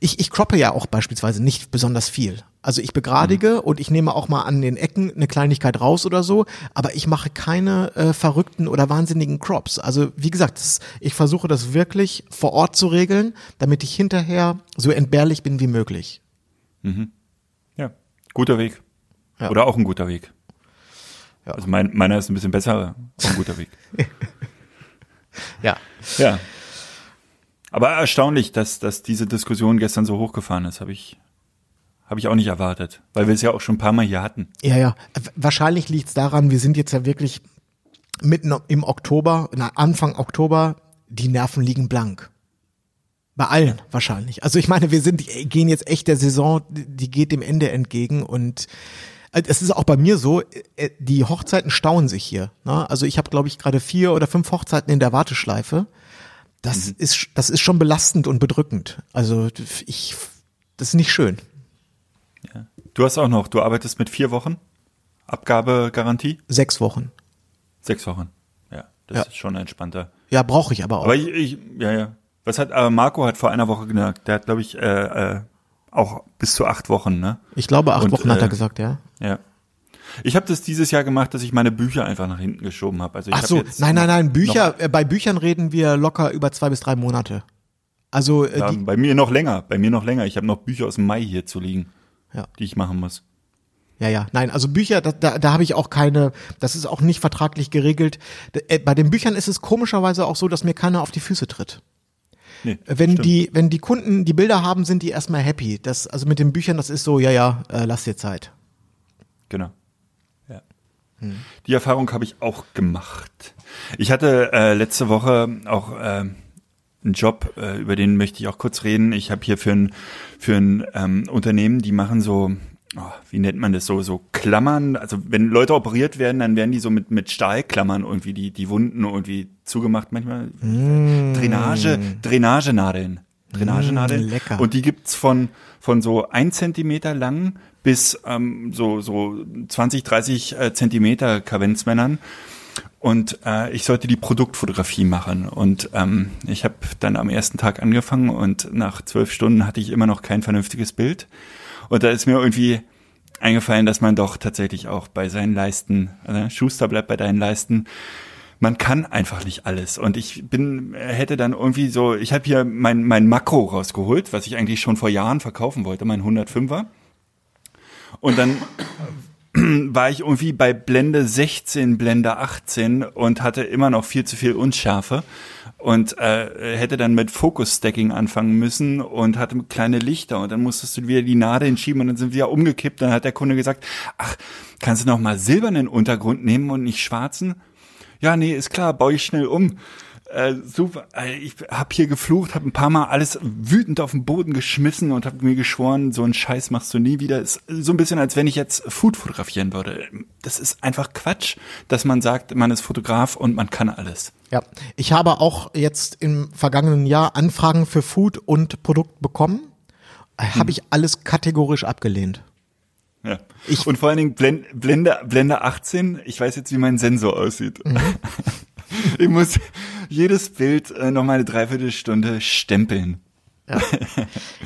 ich, ich croppe ja auch beispielsweise nicht besonders viel. Also ich begradige und ich nehme auch mal an den Ecken eine Kleinigkeit raus oder so, aber ich mache keine äh, verrückten oder wahnsinnigen Crops. Also wie gesagt, das, ich versuche das wirklich vor Ort zu regeln, damit ich hinterher so entbehrlich bin wie möglich. Ja, guter Weg. Ja. Oder auch ein guter Weg. Ja. Also mein, meiner ist ein bisschen besser, ein guter Weg. [laughs] Ja. Ja. Aber erstaunlich, dass, dass diese Diskussion gestern so hochgefahren ist, habe ich, habe ich auch nicht erwartet, weil wir es ja auch schon ein paar Mal hier hatten. Ja, ja. Wahrscheinlich liegt es daran, wir sind jetzt ja wirklich mitten im Oktober, na, Anfang Oktober, die Nerven liegen blank. Bei allen wahrscheinlich. Also ich meine, wir sind, gehen jetzt echt der Saison, die geht dem Ende entgegen und es ist auch bei mir so, äh, die Hochzeiten stauen sich hier. Ne? Also ich habe, glaube ich, gerade vier oder fünf Hochzeiten in der Warteschleife. Das ist, das ist schon belastend und bedrückend. Also ich, das ist nicht schön. Du hast auch noch, du arbeitest mit vier Wochen Abgabegarantie? Sechs Wochen. Sechs Wochen. Ja, das Ja. ist schon entspannter. Ja, brauche ich aber auch. Aber ich, ich, ja, ja. Was hat, aber Marco hat vor einer Woche gesagt, der hat, glaube ich, äh, äh, auch bis zu acht Wochen, ne? Ich glaube, acht Und, Wochen hat er äh, gesagt, ja. Ja. Ich habe das dieses Jahr gemacht, dass ich meine Bücher einfach nach hinten geschoben habe. Also ich Ach hab so, nein, nein, nein, Bücher, äh, bei Büchern reden wir locker über zwei bis drei Monate. Also, äh, Ja, bei mir noch länger, bei mir noch länger. Ich habe noch Bücher aus dem Mai hier zu liegen, ja, die ich machen muss. ja, ja, nein, also Bücher, da, da, da habe ich auch keine, das ist auch nicht vertraglich geregelt. Äh, Bei den Büchern ist es komischerweise auch so, dass mir keiner auf die Füße tritt. Nee, Wenn stimmt. die, wenn die Kunden die Bilder haben, sind die erstmal happy. Das, also mit den Büchern, das ist so, ja, ja, äh, lass dir Zeit. Genau. Ja. Die Erfahrung habe ich auch gemacht. Ich hatte äh, letzte Woche auch äh, einen Job, äh, über den möchte ich auch kurz reden. Ich habe hier für ein für ein ähm, Unternehmen, die machen so, oh, wie nennt man das so, so Klammern. Also wenn Leute operiert werden, dann werden die so mit mit Stahlklammern irgendwie die die Wunden irgendwie zugemacht. Manchmal Drainage Drainagenadeln. Drainagenadeln. Mm, lecker. Und die gibt's von, von so ein Zentimeter lang bis ähm, so, so 20, 30 äh, Zentimeter Kavenzmännern. Und äh, ich sollte die Produktfotografie machen. Und ähm, ich habe dann am ersten Tag angefangen und nach zwölf Stunden hatte ich immer noch kein vernünftiges Bild. Und da ist mir irgendwie eingefallen, dass man doch tatsächlich auch bei seinen Leisten, äh, Schuster bleibt bei deinen Leisten, man kann einfach nicht alles. Und ich bin, hätte dann irgendwie so, ich habe hier mein, mein Makro rausgeholt, was ich eigentlich schon vor Jahren verkaufen wollte, mein 105er. Und dann [clears throat] war ich irgendwie bei Blende 16, Blende 18 und hatte immer noch viel zu viel Unschärfe und äh, hätte dann mit Focus Stacking anfangen müssen und hatte kleine Lichter und dann musstest du wieder die Nadeln schieben und dann sind wir umgekippt. Dann hat der Kunde gesagt, ach, kannst du noch mal silbernen Untergrund nehmen und nicht schwarzen? Ja, nee, ist klar, baue ich schnell um. Äh, super. Äh, ich habe hier geflucht, habe ein paar Mal alles wütend auf den Boden geschmissen und habe mir geschworen, so einen Scheiß machst du nie wieder. Ist so ein bisschen, als wenn ich jetzt Food fotografieren würde. Das ist einfach Quatsch, dass man sagt, man ist Fotograf und man kann alles. Ja, ich habe auch jetzt im vergangenen Jahr Anfragen für Food und Produkt bekommen. Äh, habe ich alles kategorisch abgelehnt. Ja. Ich und vor allen Dingen Blende, Blende, Blende 18, ich weiß jetzt, wie mein Sensor aussieht. Mhm. [laughs] ich muss jedes Bild äh, noch mal eine Dreiviertelstunde stempeln. Ja,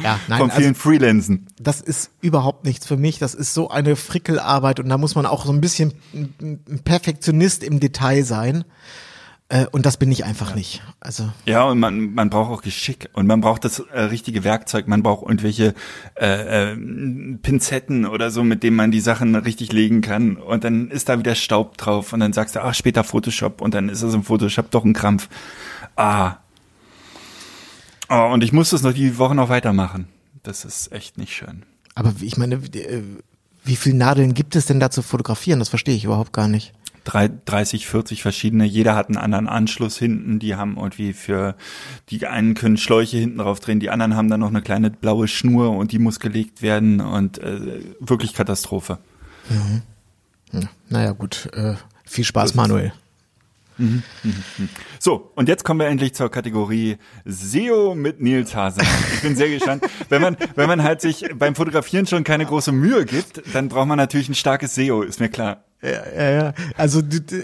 ja [laughs] nein, Von vielen also, Freelancen. Das ist überhaupt nichts für mich. Das ist so eine Frickelarbeit und da muss man auch so ein bisschen ein Perfektionist im Detail sein. Äh, und das bin ich einfach ja. nicht. Also ja, und man, man braucht auch Geschick und man braucht das äh, richtige Werkzeug. Man braucht irgendwelche äh, äh, Pinzetten oder so, mit denen man die Sachen richtig legen kann. Und dann ist da wieder Staub drauf und dann sagst du, ach, später Photoshop und dann ist es im Photoshop doch ein Krampf. Ah. Oh, und ich muss das noch die Woche noch weitermachen. Das ist echt nicht schön. Aber ich meine, äh, wie viele Nadeln gibt es denn da zu fotografieren? Das verstehe ich überhaupt gar nicht. 30, 40 verschiedene. Jeder hat einen anderen Anschluss hinten. Die haben irgendwie für, die einen können Schläuche hinten drauf drehen, die anderen haben dann noch eine kleine blaue Schnur und die muss gelegt werden und äh, wirklich Katastrophe. Mhm. Ja, naja, gut. Äh, viel Spaß, Manuel. Mhm, So, und jetzt kommen wir endlich zur Kategorie SEO mit Nils Hase. Ich bin sehr gespannt. wenn man, wenn man halt sich beim Fotografieren schon keine große Mühe gibt, dann braucht man natürlich ein starkes SEO, ist mir klar. Ja, ja, ja. Also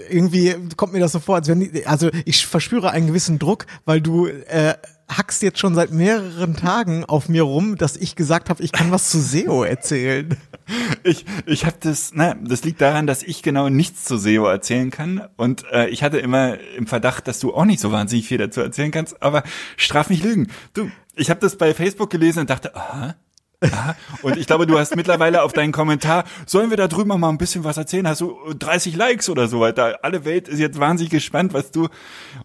irgendwie kommt mir das so vor, als wenn also ich verspüre einen gewissen Druck, weil du äh, hackst jetzt schon seit mehreren Tagen auf mir rum, dass ich gesagt habe, ich kann was zu SEO erzählen. [laughs] Ich, ich habe das, ne, das liegt daran, dass ich genau nichts zu SEO erzählen kann und äh, ich hatte immer im Verdacht, dass du auch nicht so wahnsinnig viel dazu erzählen kannst, aber straf mich lügen. Du, ich habe das bei Facebook gelesen und dachte, Aha. [laughs] Und ich glaube, du hast mittlerweile auf deinen Kommentar, sollen wir da drüben mal ein bisschen was erzählen? Hast du 30 Likes oder so weiter? Alle Welt ist jetzt wahnsinnig gespannt, was du.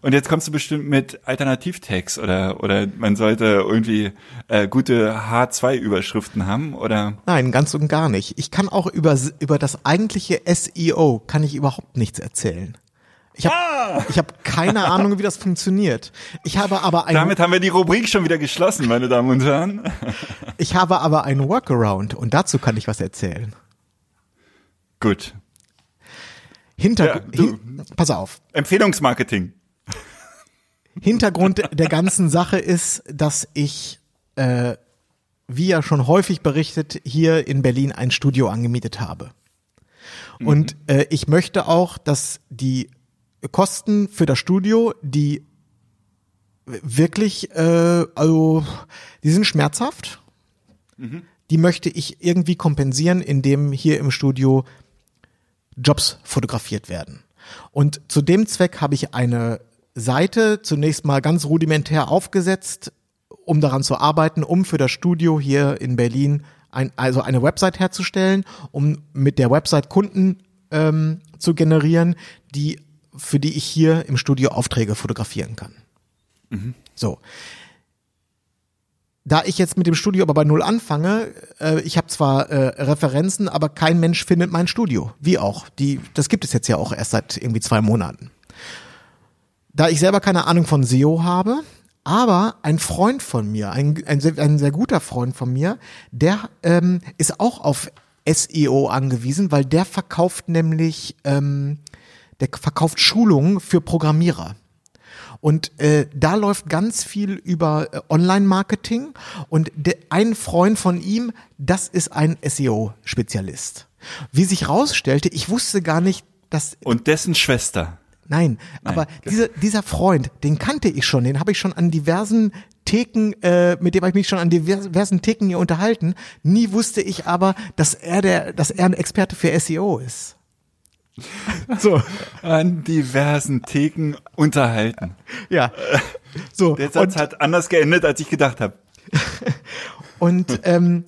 Und jetzt kommst du bestimmt mit Alternativtext oder oder man sollte irgendwie äh, gute H2-Überschriften haben oder? Nein, ganz und gar nicht. Ich kann auch über über das eigentliche SEO kann ich überhaupt nichts erzählen. Ich habe ah! ich hab keine [laughs] Ahnung, wie das funktioniert. Ich habe aber ein Damit haben wir die Rubrik schon wieder geschlossen, meine Damen und Herren. [laughs] ich habe aber einen Workaround und dazu kann ich was erzählen. Gut. Hintergrund. Ja, hin, pass auf. Empfehlungsmarketing. Hintergrund der ganzen [laughs] Sache ist, dass ich, äh, wie ja schon häufig berichtet, hier in Berlin ein Studio angemietet habe. Und mhm. äh, ich möchte auch, dass die Kosten für das Studio, die wirklich, äh, also die sind schmerzhaft. Mhm. Die möchte ich irgendwie kompensieren, indem hier im Studio Jobs fotografiert werden. Und zu dem Zweck habe ich eine Seite zunächst mal ganz rudimentär aufgesetzt, um daran zu arbeiten, um für das Studio hier in Berlin ein, also eine Website herzustellen, um mit der Website Kunden ähm, zu generieren, die für die ich hier im Studio Aufträge fotografieren kann. Mhm. So. Da ich jetzt mit dem Studio aber bei Null anfange, äh, ich habe zwar äh, Referenzen, aber kein Mensch findet mein Studio. Wie auch. Die, das gibt es jetzt ja auch erst seit irgendwie zwei Monaten. Da ich selber keine Ahnung von SEO habe, aber ein Freund von mir, ein, ein, sehr, ein sehr guter Freund von mir, der ähm, ist auch auf SEO angewiesen, weil der verkauft nämlich ähm, der verkauft Schulungen für Programmierer. Und äh, da läuft ganz viel über äh, Online-Marketing. Und ein Freund von ihm, das ist ein SEO-Spezialist. Wie sich rausstellte, ich wusste gar nicht, dass. Und dessen Schwester. Nein, Nein aber diese, dieser Freund, den kannte ich schon, den habe ich schon an diversen Theken, äh, mit dem habe ich mich schon an diversen Theken hier unterhalten. Nie wusste ich aber, dass er der, dass er ein Experte für SEO ist. So. An diversen Theken unterhalten. Ja. So. Der Satz und, hat anders geendet, als ich gedacht habe. [laughs] und ähm,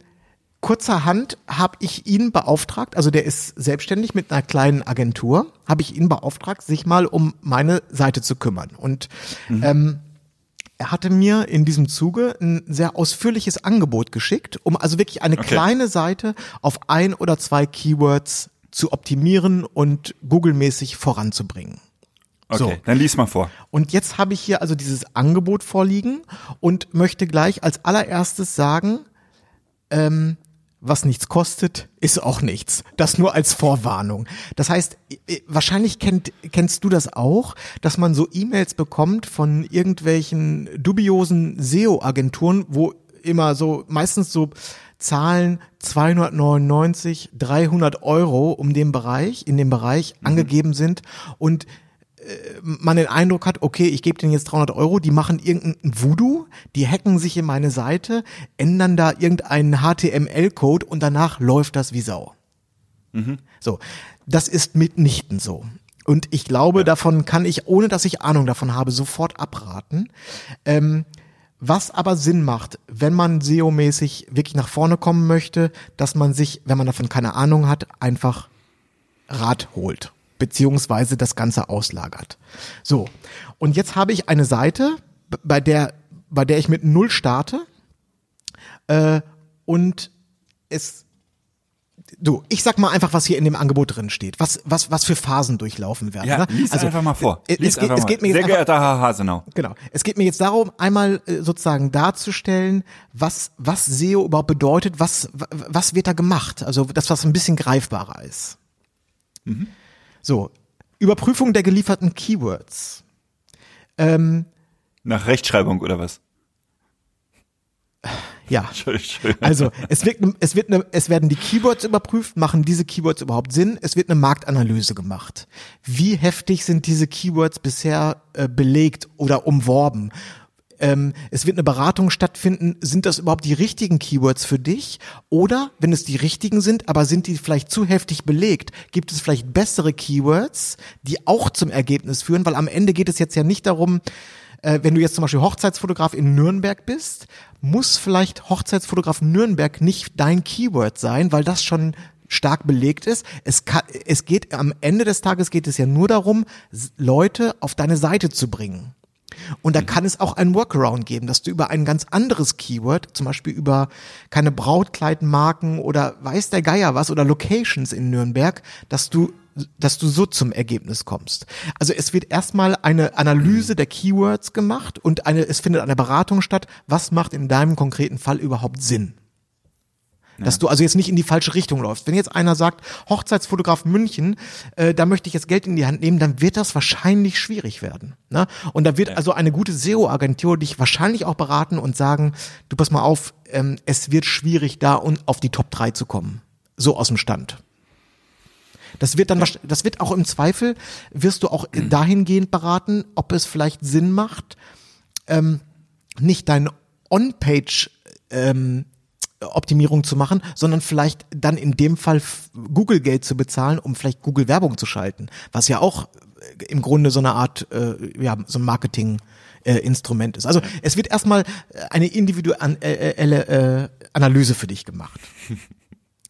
kurzerhand habe ich ihn beauftragt, also der ist selbstständig mit einer kleinen Agentur, habe ich ihn beauftragt, sich mal um meine Seite zu kümmern. Und mhm. ähm, er hatte mir in diesem Zuge ein sehr ausführliches Angebot geschickt, um also wirklich eine okay. kleine Seite auf ein oder zwei Keywords zu optimieren und Google-mäßig voranzubringen. Okay, so. dann lies mal vor. Und jetzt habe ich hier also dieses Angebot vorliegen und möchte gleich als allererstes sagen, ähm, was nichts kostet, ist auch nichts. Das nur als Vorwarnung. Das heißt, wahrscheinlich kennt, kennst du das auch, dass man so E-Mails bekommt von irgendwelchen dubiosen SEO-Agenturen, wo immer so, meistens so Zahlen 299, 300 Euro um den Bereich, in dem Bereich mhm. angegeben sind und äh, man den Eindruck hat, okay, ich gebe denen jetzt 300 Euro, die machen irgendeinen Voodoo, die hacken sich in meine Seite, ändern da irgendeinen HTML-Code und danach läuft das wie Sau. Mhm. So, das ist mitnichten so. Und ich glaube, ja. davon kann ich, ohne dass ich Ahnung davon habe, sofort abraten. Ähm, was aber Sinn macht, wenn man SEO-mäßig wirklich nach vorne kommen möchte, dass man sich, wenn man davon keine Ahnung hat, einfach Rat holt beziehungsweise das Ganze auslagert. So, und jetzt habe ich eine Seite, bei der, bei der ich mit Null starte äh, und es Du, ich sag mal einfach, was hier in dem Angebot drin steht, was, was, was für Phasen durchlaufen werden. Ja, ne? lies also, einfach mal vor. Lies es, geht, es geht mir jetzt Sehr geehrter Herr Hasenau. Genau. Es geht mir jetzt darum, einmal äh, sozusagen darzustellen, was, was SEO überhaupt bedeutet, was, was wird da gemacht? Also das, was ein bisschen greifbarer ist. Mhm. So, Überprüfung der gelieferten Keywords. Ähm, Nach Rechtschreibung oder was? [laughs] Ja. [laughs] Also es wird, es wird eine, es werden die Keywords überprüft, machen diese Keywords überhaupt Sinn? Es wird eine Marktanalyse gemacht. Wie heftig sind diese Keywords bisher äh, belegt oder umworben? ähm, es wird eine Beratung stattfinden, sind das überhaupt die richtigen Keywords für dich? Oder wenn es die richtigen sind, aber sind die vielleicht zu heftig belegt, gibt es vielleicht bessere Keywords, die auch zum Ergebnis führen? Weil am Ende geht es jetzt ja nicht darum, äh, wenn du jetzt zum Beispiel Hochzeitsfotograf in Nürnberg bist, muss vielleicht Hochzeitsfotograf Nürnberg nicht dein Keyword sein, weil das schon stark belegt ist. Es, kann, es geht am Ende des Tages geht es ja nur darum, Leute auf deine Seite zu bringen. Und da mhm. kann es auch einen Workaround geben, dass du über ein ganz anderes Keyword, zum Beispiel über keine Brautkleidmarken oder weiß der Geier was oder Locations in Nürnberg, dass du dass du so zum Ergebnis kommst. Also es wird erstmal eine Analyse der Keywords gemacht und eine, es findet eine Beratung statt, was macht in deinem konkreten Fall überhaupt Sinn. Dass du also jetzt nicht in die falsche Richtung läufst. Wenn jetzt einer sagt, Hochzeitsfotograf München, äh, da möchte ich jetzt Geld in die Hand nehmen, dann wird das wahrscheinlich schwierig werden. Ne? Und da wird ja. also eine gute SEO-Agentur dich wahrscheinlich auch beraten und sagen, du pass mal auf, ähm, es wird schwierig da und auf die Top 3 zu kommen. So aus dem Stand. Das wird dann, das wird auch im Zweifel, wirst du auch dahingehend beraten, ob es vielleicht Sinn macht, ähm, nicht dein On-Page ähm, Optimierung zu machen, sondern vielleicht dann in dem Fall Google Geld zu bezahlen, um vielleicht Google Werbung zu schalten, was ja auch äh, im Grunde so eine Art, äh, ja, so ein Marketing äh, Instrument ist. Also es wird erstmal eine individuelle äh, Analyse für dich gemacht. [laughs]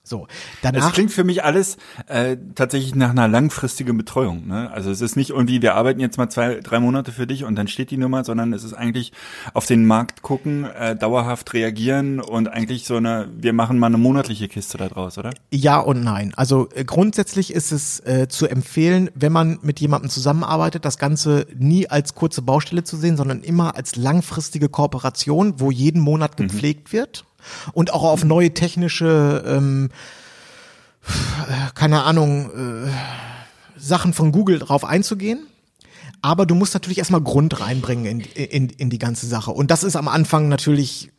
So, danach. Das klingt für mich alles äh, tatsächlich nach einer langfristigen Betreuung. Ne? Also es ist nicht irgendwie, wir arbeiten jetzt mal zwei, drei Monate für dich und dann steht die Nummer, sondern es ist eigentlich auf den Markt gucken, äh, dauerhaft reagieren und eigentlich so eine, wir machen mal eine monatliche Kiste da draus, oder? Ja und nein. Also äh, grundsätzlich ist es äh, zu empfehlen, wenn man mit jemandem zusammenarbeitet, das Ganze nie als kurze Baustelle zu sehen, sondern immer als langfristige Kooperation, wo jeden Monat mhm. gepflegt mhm. wird und auch auf neue technische, ähm, keine Ahnung, äh, Sachen von Google drauf einzugehen. Aber du musst natürlich erstmal Grund reinbringen in, in, in die ganze Sache. Und das ist am Anfang natürlich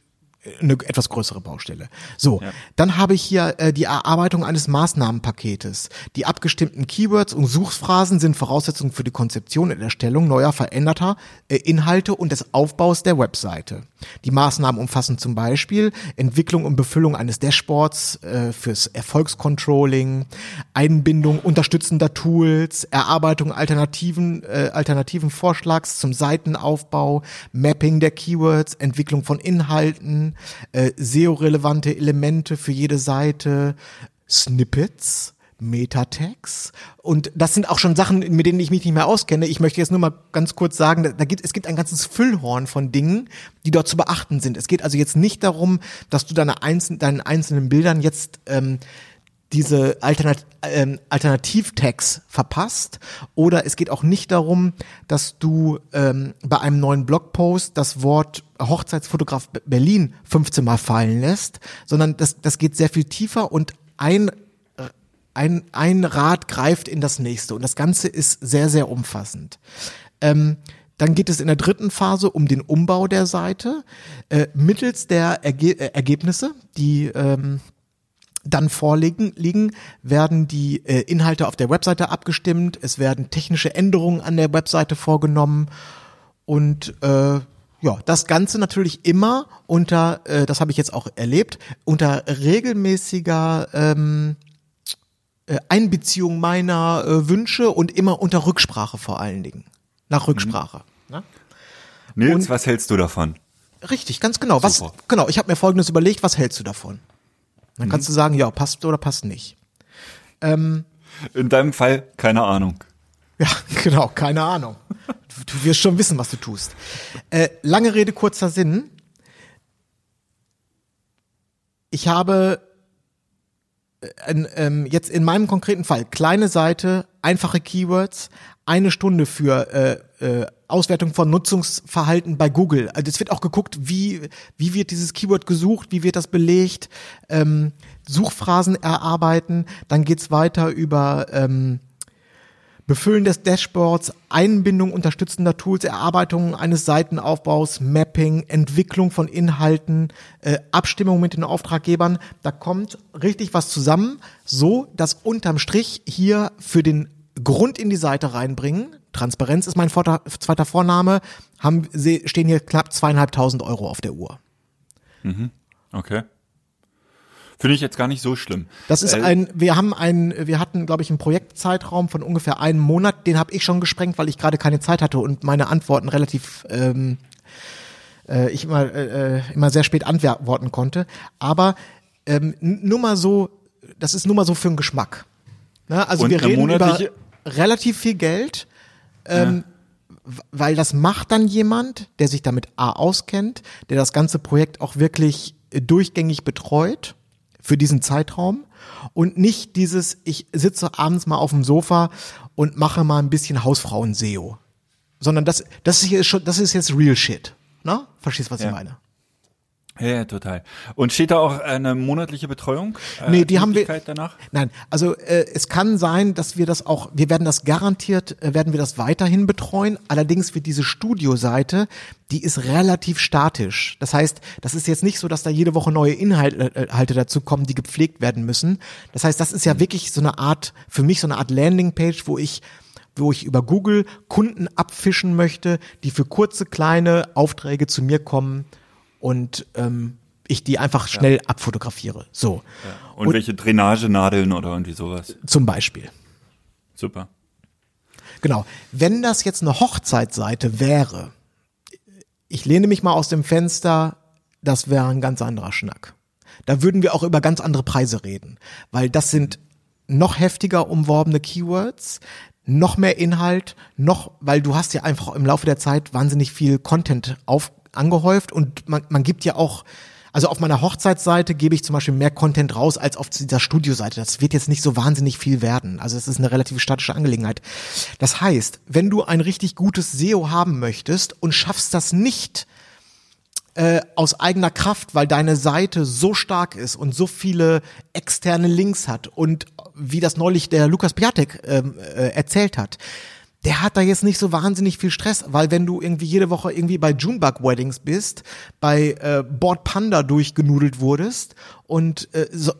eine etwas größere Baustelle. So, Ja. dann habe ich hier äh, die Erarbeitung eines Maßnahmenpaketes. Die abgestimmten Keywords und Suchphrasen sind Voraussetzungen für die Konzeption und Erstellung neuer, veränderter äh, Inhalte und des Aufbaus der Webseite. Die Maßnahmen umfassen zum Beispiel Entwicklung und Befüllung eines Dashboards äh, fürs Erfolgscontrolling, Einbindung unterstützender Tools, Erarbeitung alternativen, äh, alternativen Vorschlags zum Seitenaufbau, Mapping der Keywords, Entwicklung von Inhalten, äh, SEO-relevante Elemente für jede Seite, Snippets, Metatext und das sind auch schon Sachen, mit denen ich mich nicht mehr auskenne. Ich möchte jetzt nur mal ganz kurz sagen, da, gibt es gibt ein ganzes Füllhorn von Dingen, die dort zu beachten sind. Es geht also jetzt nicht darum, dass du deine einzelnen, deinen einzelnen Bildern jetzt ähm, diese Alternat ähm, Alternativtags verpasst oder es geht auch nicht darum, dass du ähm, bei einem neuen Blogpost das Wort Hochzeitsfotograf Be- Berlin 15 Mal fallen lässt, sondern das, das geht sehr viel tiefer und ein ein, ein Rad greift in das nächste. Und das Ganze ist sehr, sehr umfassend. Ähm, dann geht es in der dritten Phase um den Umbau der Seite. Äh, mittels der Erge äh, Ergebnisse, die ähm, dann vorliegen, liegen, werden die äh, Inhalte auf der Webseite abgestimmt, es werden technische Änderungen an der Webseite vorgenommen. Und äh, ja, das Ganze natürlich immer unter, äh, das habe ich jetzt auch erlebt, unter regelmäßiger ähm, äh, Einbeziehung meiner äh, Wünsche und immer unter Rücksprache vor allen Dingen. Nach Rücksprache. Ne? Nils, Und- was hältst du davon? Richtig, ganz genau. Was, Super. genau, ich habe mir folgendes überlegt, was hältst du davon? Dann kannst du sagen, ja, passt oder passt nicht. In deinem Fall keine Ahnung. [laughs] Ja, genau, keine Ahnung. Du, wirst schon wissen, was du tust. Äh, lange Rede, kurzer Sinn. Ich habe äh, ein, ähm, jetzt in meinem konkreten Fall kleine Seite, einfache Keywords, eine Stunde für äh, äh, Auswertung von Nutzungsverhalten bei Google. Also es wird auch geguckt, wie wie wird dieses Keyword gesucht, wie wird das belegt, ähm, Suchphrasen erarbeiten. Dann geht's weiter über ähm, Befüllen des Dashboards, Einbindung unterstützender Tools, Erarbeitung eines Seitenaufbaus, Mapping, Entwicklung von Inhalten, äh, Abstimmung mit den Auftraggebern. Da kommt richtig was zusammen, so dass unterm Strich hier für den Grund in die Seite reinbringen. Transparenz ist mein Vorder- zweiter Vorname. Haben, stehen hier knapp zweieinhalbtausend Euro auf der Uhr. Okay. Finde ich jetzt gar nicht so schlimm. Das ist Äh, ein, wir haben ein, wir hatten, glaube ich, einen Projektzeitraum von ungefähr einem Monat. Den habe ich schon gesprengt, weil ich gerade keine Zeit hatte und meine Antworten relativ, ähm, äh, ich immer, äh, äh, immer sehr spät antworten konnte. Aber ähm, nur mal so, das ist nur mal so für den Geschmack. Ne? Also Und wir reden über relativ viel Geld. Ähm, w- Weil das macht dann jemand, der sich damit A auskennt, der das ganze Projekt auch wirklich äh, durchgängig betreut für diesen Zeitraum und nicht dieses, ich sitze abends mal auf dem Sofa und mache mal ein bisschen Hausfrauen-SEO. Sondern das, das ist hier schon, das ist jetzt real shit. Ne? Verstehst, was Ja. ich meine? Ja, ja, total. Und steht da auch eine monatliche Betreuung? Äh, Nee, die haben wir- danach? Nein, also äh, es kann sein, dass wir das auch, wir werden das garantiert, äh, werden wir das weiterhin betreuen. Allerdings wird diese Studioseite, die ist relativ statisch. Das heißt, das ist jetzt nicht so, dass da jede Woche neue Inhalte äh, Inhalte dazu kommen, die gepflegt werden müssen. Das heißt, das ist ja wirklich so eine Art, für mich so eine Art Landingpage, wo ich wo ich über Google Kunden abfischen möchte, die für kurze, kleine Aufträge zu mir kommen und ähm, ich die einfach schnell abfotografiere. So, Und, welche Drainagenadeln oder irgendwie sowas. zum Beispiel. Super. Genau. Wenn das jetzt eine Hochzeitsseite wäre, ich lehne mich mal aus dem Fenster, das wäre ein ganz anderer Schnack. Da würden wir auch über ganz andere Preise reden, weil das sind noch heftiger umworbene Keywords, noch mehr Inhalt, noch, weil du hast ja einfach im Laufe der Zeit wahnsinnig viel Content auf, angehäuft und man, man gibt ja auch, also auf meiner Hochzeitsseite gebe ich zum Beispiel mehr Content raus als auf dieser Studioseite. Das wird jetzt nicht so wahnsinnig viel werden. Also es ist eine relativ statische Angelegenheit. Das heißt, wenn du ein richtig gutes SEO haben möchtest und schaffst das nicht, äh, aus eigener Kraft, weil deine Seite so stark ist und so viele externe Links hat und wie das neulich der Lukas Piatek ähm, äh, erzählt hat, der hat da jetzt nicht so wahnsinnig viel Stress, weil wenn du irgendwie jede Woche irgendwie bei Junebug Weddings bist, bei äh, Board Panda durchgenudelt wurdest und äh, so,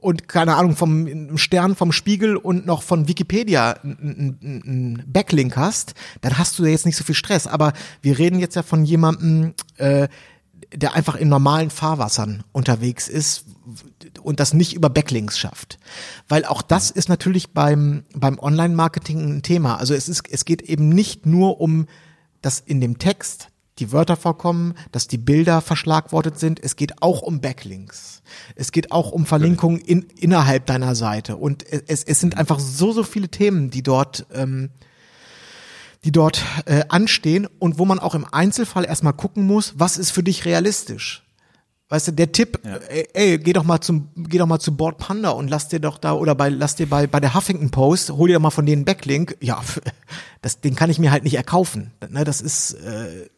und keine Ahnung vom Stern vom Spiegel und noch von Wikipedia einen Backlink hast, dann hast du da jetzt nicht so viel Stress. Aber wir reden jetzt ja von jemandem, äh, der einfach in normalen Fahrwassern unterwegs ist und das nicht über Backlinks schafft. Weil auch das ist natürlich beim, beim Online-Marketing ein Thema. Also es ist, es geht eben nicht nur um, dass in dem Text die Wörter vorkommen, dass die Bilder verschlagwortet sind. Es geht auch um Backlinks. Es geht auch um Verlinkungen in, innerhalb deiner Seite. Und es, es sind einfach so, so viele Themen, die dort ähm, die dort äh, anstehen und wo man auch im Einzelfall erstmal gucken muss, was ist für dich realistisch. Weißt du, der Tipp, ja. ey, ey, geh doch mal zum, geh doch mal zu Board Panda und lass dir doch da oder bei, lass dir bei, bei der Huffington Post, hol dir doch mal von denen Backlink. Ja, [laughs] das, den kann ich mir halt nicht erkaufen. Ne, das ist, äh,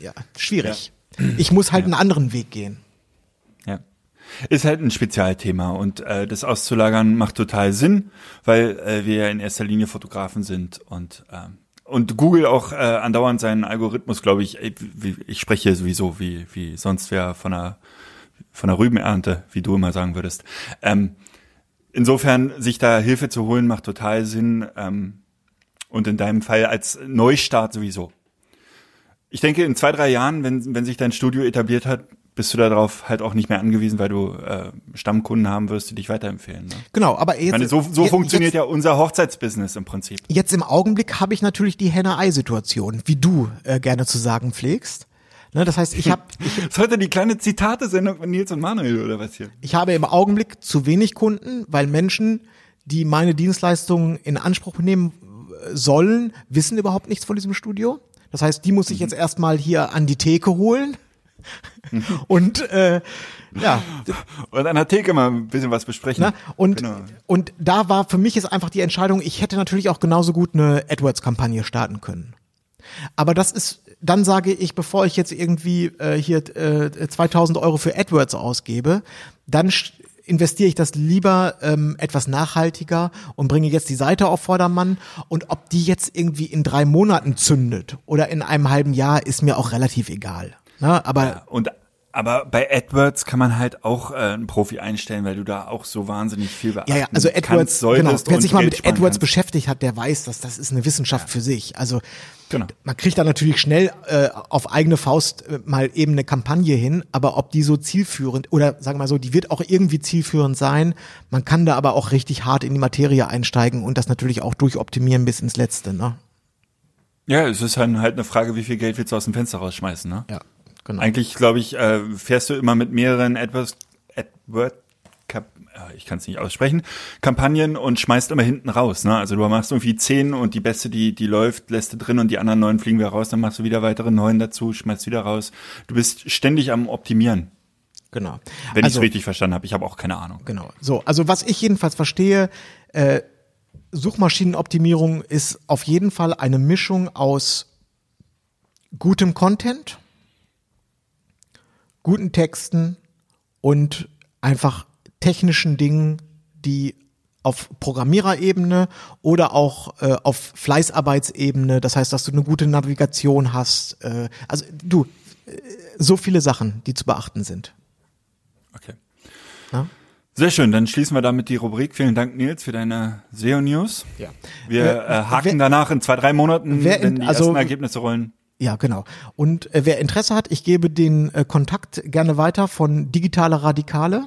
ja, schwierig. Ja. Ich muss halt ja. einen anderen Weg gehen. Ja. Ist halt ein Spezialthema und äh, das auszulagern macht total Sinn, weil äh, wir ja in erster Linie Fotografen sind und ähm, und Google auch äh, andauernd seinen Algorithmus, glaube ich, ich spreche sowieso wie, wie sonst wer von einer, von einer Rübenernte, wie du immer sagen würdest. Ähm, insofern, sich da Hilfe zu holen, macht total Sinn. Ähm, und in deinem Fall als Neustart sowieso. Ich denke, in zwei, drei Jahren, wenn, wenn sich dein Studio etabliert hat, bist du darauf halt auch nicht mehr angewiesen, weil du äh, Stammkunden haben wirst, die dich weiterempfehlen. Ne? Genau, aber jetzt, meine, so, so jetzt, funktioniert jetzt, ja unser Hochzeitsbusiness im Prinzip. Jetzt im Augenblick habe ich natürlich die Henne-Ei-Situation, wie du äh, gerne zu sagen pflegst. Ne, das heißt, ich habe. [laughs] Das heute die kleine Zitate-Sendung von Nils und Manuel oder was hier? Ich habe im Augenblick zu wenig Kunden, weil Menschen, die meine Dienstleistungen in Anspruch nehmen äh, sollen, wissen überhaupt nichts von diesem Studio. Das heißt, die muss ich mhm. jetzt erstmal hier an die Theke holen [laughs] und äh, ja. Und an der Theke mal ein bisschen was besprechen. Na, und, genau. und da war für mich jetzt einfach die Entscheidung, ich hätte natürlich auch genauso gut eine AdWords-Kampagne starten können. Aber das ist, dann sage ich, bevor ich jetzt irgendwie äh, hier äh, 2000 Euro für AdWords ausgebe, dann investiere ich das lieber ähm, etwas nachhaltiger und bringe jetzt die Seite auf Vordermann. Und ob die jetzt irgendwie in drei Monaten zündet oder in einem halben Jahr, ist mir auch relativ egal. Na, aber ja, und aber bei AdWords kann man halt auch äh, einen Profi einstellen, weil du da auch so wahnsinnig viel beachten Ja, ja, also AdWords, kannst, genau. Wer sich mal mit AdWords kannst. beschäftigt hat, der weiß, dass das ist eine Wissenschaft ja. für sich. Also genau. man kriegt da natürlich schnell äh, auf eigene Faust äh, mal eben eine Kampagne hin, aber ob die so zielführend oder sagen wir mal so, die wird auch irgendwie zielführend sein. Man kann da aber auch richtig hart in die Materie einsteigen und das natürlich auch durchoptimieren bis ins Letzte. Ne? Ja, es ist halt eine Frage, wie viel Geld willst du aus dem Fenster rausschmeißen, ne? Ja. Genau. Eigentlich, glaube ich, äh, fährst du immer mit mehreren AdWords, AdWord, äh, ich kann es nicht aussprechen, Kampagnen und schmeißt immer hinten raus. Ne? Also du machst irgendwie zehn und die beste, die, die läuft, lässt du drin und die anderen neun fliegen wieder raus, dann machst du wieder weitere neun dazu, schmeißt wieder raus. Du bist ständig am Optimieren. Genau. Wenn also, ich es richtig verstanden habe. Ich habe auch keine Ahnung. Genau. So, also was ich jedenfalls verstehe, äh, Suchmaschinenoptimierung ist auf jeden Fall eine Mischung aus gutem Content, guten Texten und einfach technischen Dingen, die auf Programmiererebene oder auch äh, auf Fleißarbeitsebene, das heißt, dass du eine gute Navigation hast. Äh, also du, äh, so viele Sachen, die zu beachten sind. Okay. Na? Sehr schön, dann schließen wir damit die Rubrik. Vielen Dank, Nils, für deine SEO-News. Ja. Wir äh, haken wer, danach in zwei, drei Monaten, in, wenn die also, ersten Ergebnisse rollen. Ja, genau. Und äh, wer Interesse hat, ich gebe den äh, Kontakt gerne weiter von Digitale Radikale.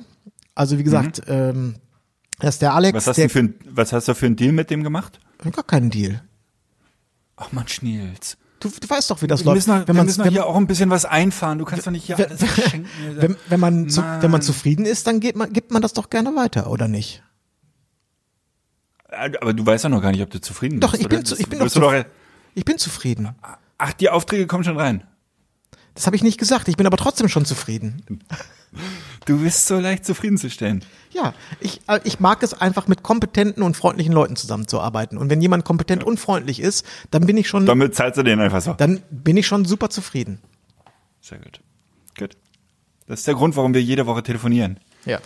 Also wie gesagt, mhm. ähm, das ist der Alex. Was hast, der, du für ein, was hast du für einen Deal mit dem gemacht? Gar keinen Deal. Ach man, Schniels. Du, du weißt doch, wie das wir läuft. Müssen, wenn wir müssen wenn, hier auch ein bisschen was einfahren. Du kannst doch nicht hier alles verschenken. [laughs] wenn, wenn, man zu, wenn man zufrieden ist, dann geht man, gibt man das doch gerne weiter, oder nicht? Äh, aber du weißt ja noch gar nicht, ob du zufrieden doch, bist. Doch, ich bin, zu, ich bin doch, zu, ich bin zufrieden. Ach, die Aufträge kommen schon rein. Das habe ich nicht gesagt. Ich bin aber trotzdem schon zufrieden. Du bist so leicht zufriedenzustellen. Ja, ich, äh, ich mag es einfach mit kompetenten und freundlichen Leuten zusammenzuarbeiten. Und wenn jemand kompetent und freundlich ist, dann bin ich schon. Damit zahlst du den einfach so. Dann bin ich schon super zufrieden. Sehr gut. Gut. Das ist der Grund, warum wir jede Woche telefonieren. Ja.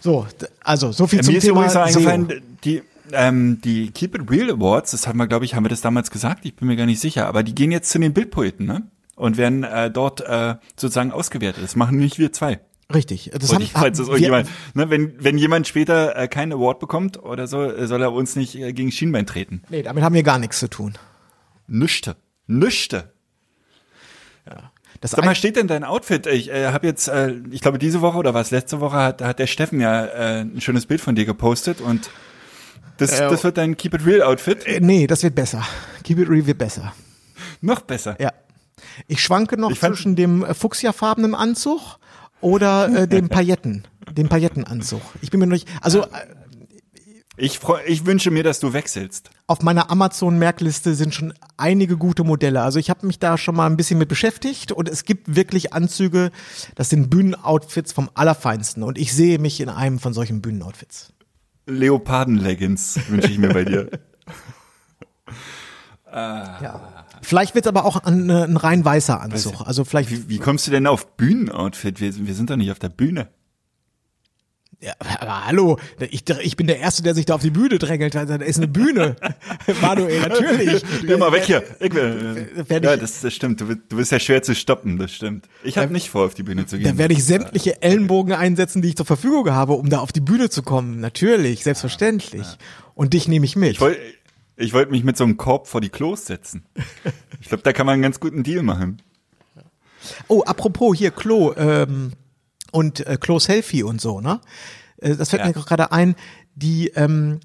So, also so viel ja, zum mir Thema. Ist übrigens eingefallen, die, ähm, die Keep It Real Awards, das haben wir, glaube ich, haben wir das damals gesagt, ich bin mir gar nicht sicher, aber die gehen jetzt zu den Bildpoeten, ne? Und werden äh, dort äh, sozusagen ausgewertet. Das machen nicht wir zwei. Richtig. Das haben, ich, falls das wir- irgendjemand, ne, wenn, wenn jemand später äh, keinen Award bekommt oder so, äh, soll er uns nicht äh, gegen Schienbein treten. Nee, damit haben wir gar nichts zu tun. Nüchte. Nüchte. Das Sag mal, steht denn dein Outfit? Ich äh, habe jetzt, äh, ich glaube diese Woche oder was, letzte Woche hat, hat der Steffen ja äh, ein schönes Bild von dir gepostet und das, Äh, das wird dein Keep It Real Outfit. Äh, nee, das wird besser. Keep it real wird besser. Noch besser. Ja. Ich schwanke noch Ich zwischen dem äh, fuchsiafarbenen Anzug oder äh, [laughs] dem Pailletten, dem Paillettenanzug. Ich bin mir noch nicht, also äh, Ich, freu, ich wünsche mir, dass du wechselst. auf meiner Amazon-Merkliste sind schon einige gute Modelle. Also ich habe mich da schon mal ein bisschen mit beschäftigt und es gibt wirklich Anzüge, das sind Bühnenoutfits vom Allerfeinsten und ich sehe mich in einem von solchen Bühnenoutfits. Leoparden-Leggings wünsche ich mir bei dir. [laughs] Ja. Vielleicht wird's aber auch ein, äh, ein rein weißer Anzug. Also vielleicht Wie, wie kommst du denn auf Bühnenoutfit? Wir, wir sind doch nicht auf der Bühne. Ja, aber hallo, ich, ich bin der Erste, der sich da auf die Bühne drängelt. Da ist eine Bühne. [laughs] Manuel, natürlich. [laughs] Geh mal weg hier. Ich will, ja, das, das stimmt. Du, bist- du bist ja schwer zu stoppen, das stimmt. Ich habe nicht vor, auf die Bühne zu gehen. Da werde ich sämtliche Ellenbogen einsetzen, die ich zur Verfügung habe, um da auf die Bühne zu kommen. Natürlich, selbstverständlich. Und dich nehme ich mit. Ich wollte ich wollt mich mit so einem Korb vor die Klos setzen. Ich glaube, da kann man einen ganz guten Deal machen. oh, apropos hier Klo ähm, und äh, Klo Selfie und so, ne? Äh, das fällt Ja. mir gerade ein. Die ähm,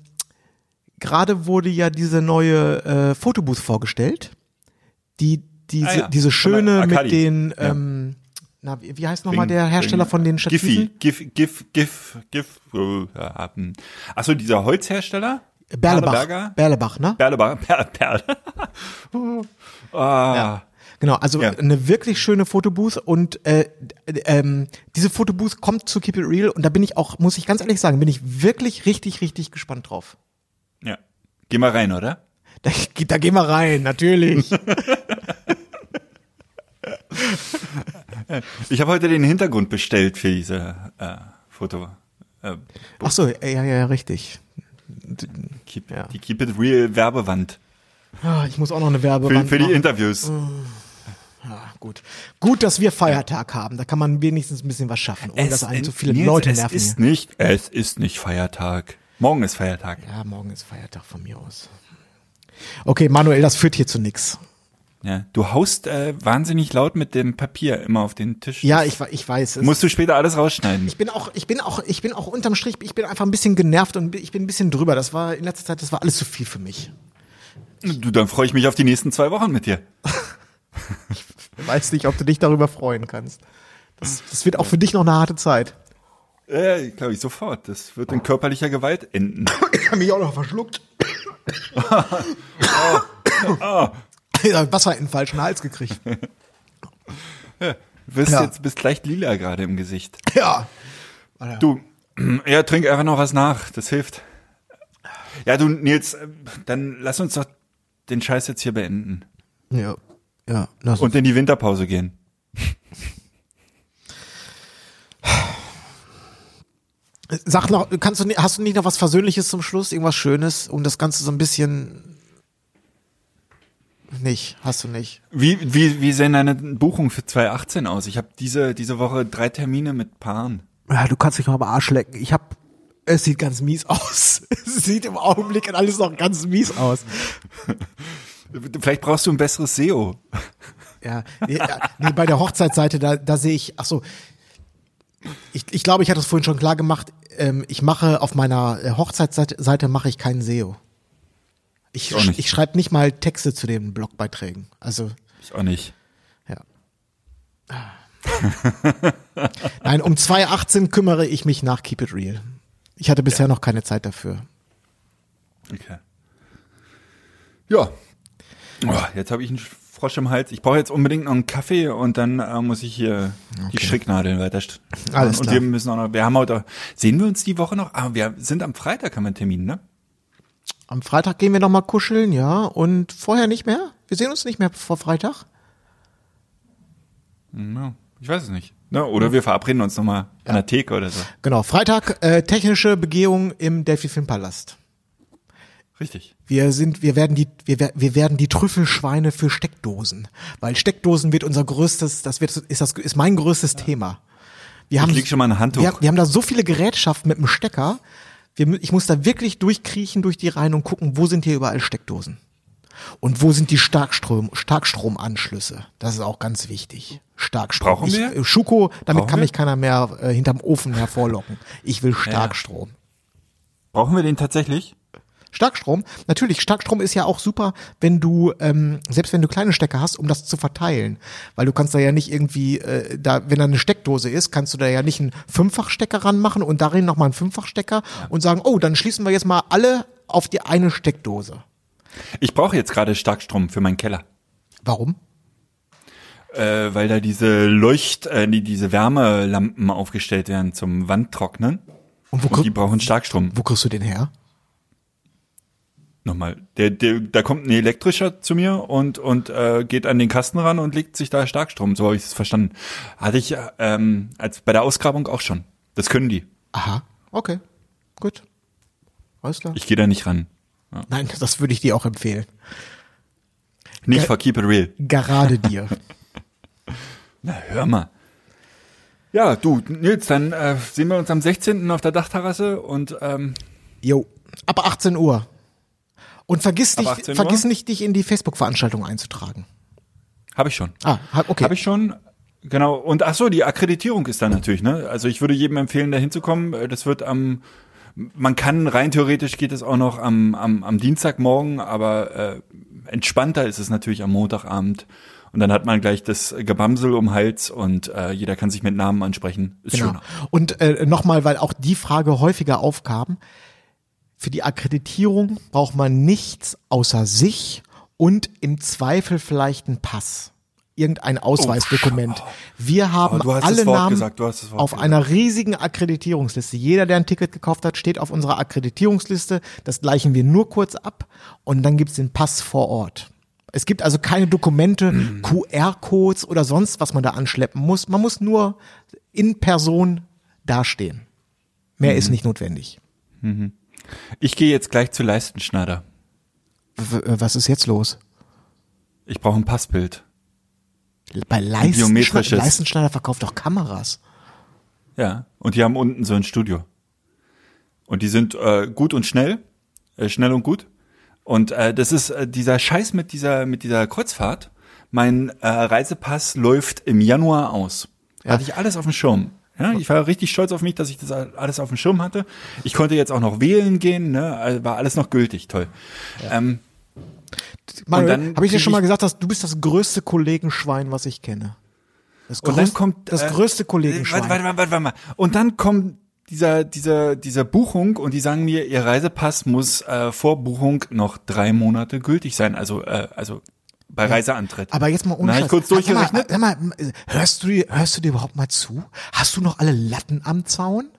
gerade wurde ja diese neue äh, Fotobooth vorgestellt. Die diese Ah ja, diese schöne mit den Ja. ähm, na, wie wie heißt nochmal der Hersteller von den äh, Stativen? Giffy, Gif, Gif, Gif, Gif, äh, ja, hm. Achso, dieser Holzhersteller? Berlebach. Berlebach, ne? Berlebar, Perl, [laughs] Perl. [laughs] ah, Genau, also Ja. eine wirklich schöne Fotobooth und äh, ähm, diese Fotobooth kommt zu Keep It Real und da bin ich auch, muss ich ganz ehrlich sagen, bin ich wirklich richtig, richtig gespannt drauf. Ja. Geh mal rein, oder? Da, da gehen wir rein, natürlich. [laughs] Ich habe heute den Hintergrund bestellt für diese äh, Foto. Äh, Ach so, ja, ja, ja, richtig. keep, Ja. Die Keep It Real Werbewand. Ah, Ich muss auch noch eine Für, Werbewand für die machen. Interviews. Ja, gut. Gut, dass wir Feiertag haben. Da kann man wenigstens ein bisschen was schaffen, ohne dass einen zu viele Nils, Leute es nerven. ist hier. nicht, es ist nicht Feiertag. Morgen ist Feiertag. Ja, morgen ist Feiertag von mir aus. Okay, Manuel, das führt hier zu nix. Ja, du haust äh, wahnsinnig laut mit dem Papier immer auf den Tisch. Ja, ich, ich weiß. Es, Musst du später alles rausschneiden. Ich bin auch, ich bin auch, ich bin auch unterm Strich, ich bin einfach ein bisschen genervt und ich bin ein bisschen drüber. Das war in letzter Zeit, das war alles zu viel für mich. Du, dann freue ich mich auf die nächsten zwei Wochen mit dir. [laughs] Ich weiß nicht, ob du dich darüber freuen kannst. Das, das wird auch für dich noch eine harte Zeit. Äh, glaube ich, sofort. Das wird in körperlicher Gewalt enden. Ich habe mich auch noch verschluckt. Ja, Wasser in den falschen Hals gekriegt. Ja. jetzt bist leicht lila gerade im Gesicht. Ja. Du, ja, trink einfach noch was nach. Das hilft. Ja, du, Nils, äh, dann lass uns doch den Scheiß jetzt hier beenden. Ja. Ja. Na, so. Und in die Winterpause gehen. Sag noch, kannst du, hast du nicht noch was Versöhnliches zum Schluss? Irgendwas Schönes, um das Ganze so ein bisschen. Nicht, hast du nicht. Wie, wie, wie sehen deine Buchungen für 2018 aus? Ich habe diese, diese Woche drei Termine mit Paaren. Ja, du kannst dich noch am Arsch lecken. Ich hab, es sieht ganz mies [laughs] aus. Es sieht im Augenblick alles noch ganz mies aus. [laughs] Vielleicht brauchst du ein besseres SEO. Ja, nee, ja, nee bei der Hochzeitsseite, da, da sehe ich, ach so, ich, ich glaube, ich hatte es vorhin schon klar gemacht, ähm, ich mache auf meiner äh, Hochzeitsseite Seite mache ich keinen SEO. Ich, Ich ich schreibe nicht mal Texte zu den Blogbeiträgen. Also, Ich auch nicht. ja. [laughs] Nein, um 2018 kümmere ich mich nach Keep It Real. Ich hatte bisher noch keine Zeit dafür. Okay. Ja. Oh, jetzt habe ich einen Frosch im Hals. Ich brauche jetzt unbedingt noch einen Kaffee und dann äh, muss ich hier die Stricknadeln weiter. Alles und klar. wir müssen auch noch, wir haben heute, sehen wir uns die Woche noch? Ah, wir sind am Freitag, haben wir einen Termin, ne? Am Freitag gehen wir noch mal kuscheln, ja, und vorher nicht mehr? Wir sehen uns nicht mehr vor Freitag? Ja, ich weiß es nicht. Ne? Oder wir verabreden uns nochmal an der Theke oder so. Genau, Freitag äh, technische Begehung im Delphi Filmpalast. Richtig. Wir sind, wir werden die, wir, wir werden die Trüffelschweine für Steckdosen, weil Steckdosen wird unser größtes, das wird, ist das, ist mein größtes Thema. Wir haben, leg schon mal ein Handtuch. Wir, wir haben da so viele Gerätschaften mit dem Stecker. Wir, ich muss da wirklich durchkriechen durch die Reihen und gucken, wo sind hier überall Steckdosen. Und wo sind die Starkstrom, Starkstromanschlüsse? Das ist auch ganz wichtig. Starkstrom. Brauchen ich, wir? äh, Schuko, damit Brauchen kann wir? mich keiner mehr äh, hinterm Ofen hervorlocken. Ich will Starkstrom. Brauchen wir den tatsächlich? Starkstrom, natürlich, Starkstrom ist ja auch super, wenn du, ähm, selbst wenn du kleine Stecker hast, um das zu verteilen. Weil du kannst da ja nicht irgendwie, äh, da, wenn da eine Steckdose ist, kannst du da ja nicht einen Fünffachstecker ranmachen und darin nochmal einen Fünffachstecker und sagen, oh, dann schließen wir jetzt mal alle auf die eine Steckdose. Ich brauche jetzt gerade Starkstrom für meinen Keller. Warum? Äh, weil da diese Leucht, äh, die, diese Wärmelampen aufgestellt werden zum Wandtrocknen. Und wo, Und die brauchen Starkstrom. wo kriegst du den her? Nochmal. Der, der, da kommt ein elektrischer zu mir und, und äh, geht an den Kasten ran und legt sich da Starkstrom. So habe ich es verstanden. Hatte ich ähm, als bei der Ausgrabung auch schon. Das können die. Aha, okay, gut. Alles klar. Ich gehe da nicht ran. Nein, [laughs] das würde ich dir auch empfehlen. Nicht Ge- for Keep It Real. Gerade dir. [laughs] Na, hör mal. Ja, du, Nils, dann äh, sehen wir uns am 16. auf der Dachterrasse und ähm, Jo, ab 18 Uhr. Und vergiss, Ab dich, 18 Uhr? vergiss nicht, dich in die Facebook-Veranstaltung einzutragen. habe ich schon. Ah, okay. Habe ich schon. Genau. Und ach so, die Akkreditierung ist dann natürlich, ne? Also ich würde jedem empfehlen, da hinzukommen. Äh, Das wird am, man kann rein theoretisch geht es auch noch am, am, am Dienstagmorgen, aber äh, entspannter ist es natürlich am Montagabend. Und dann hat man gleich das Gebamsel um Hals und äh, jeder kann sich mit Namen ansprechen. Ist Genau. schöner. Und äh, nochmal, weil auch die Frage häufiger aufkam, für die Akkreditierung braucht man nichts außer sich und im Zweifel vielleicht einen Pass. Irgendein Ausweisdokument. Wir haben Oh, alle Namen gesagt, auf gesagt. einer riesigen Akkreditierungsliste. Jeder, der ein Ticket gekauft hat, steht auf unserer Akkreditierungsliste. Das gleichen wir nur kurz ab und dann gibt's den Pass vor Ort. Es gibt also keine Dokumente, QR-Codes oder sonst, was man da anschleppen muss. Man muss nur in Person dastehen. Mehr Mhm. ist nicht notwendig. Ich gehe jetzt gleich zu Leistenschneider. W was ist jetzt los? Ich brauche ein Passbild. Bei Leistenschneider. Leistenschneider verkauft doch Kameras. Ja, und die haben unten so ein Studio. Und die sind äh, gut und schnell, äh, schnell und gut. Und äh, das ist äh, dieser Scheiß mit dieser mit dieser Kreuzfahrt. Mein äh, Reisepass läuft im Januar aus. Hatte ich alles auf dem Schirm. Ja, ich war richtig stolz auf mich, dass ich das alles auf dem Schirm hatte. Ich konnte jetzt auch noch wählen gehen, ne? Also War alles noch gültig, toll. Ähm, Manuel, habe ich dir schon mal gesagt, dass du bist das größte Kollegenschwein, was ich kenne. Das, Und größ- dann kommt das äh, größte Kollegenschwein. Warte, warte, warte, warte mal. Und dann kommt dieser dieser dieser Buchung und die sagen mir, ihr Reisepass muss äh, vor Buchung noch drei Monate gültig sein. Also äh, also bei Reiseantritt. Aber jetzt mal ohne Scheiß. ich kurz Sag mal, durchgerechnet. sag mal, hörst du, dir- hörst du dir überhaupt mal zu? Hast du noch alle Latten am Zaun?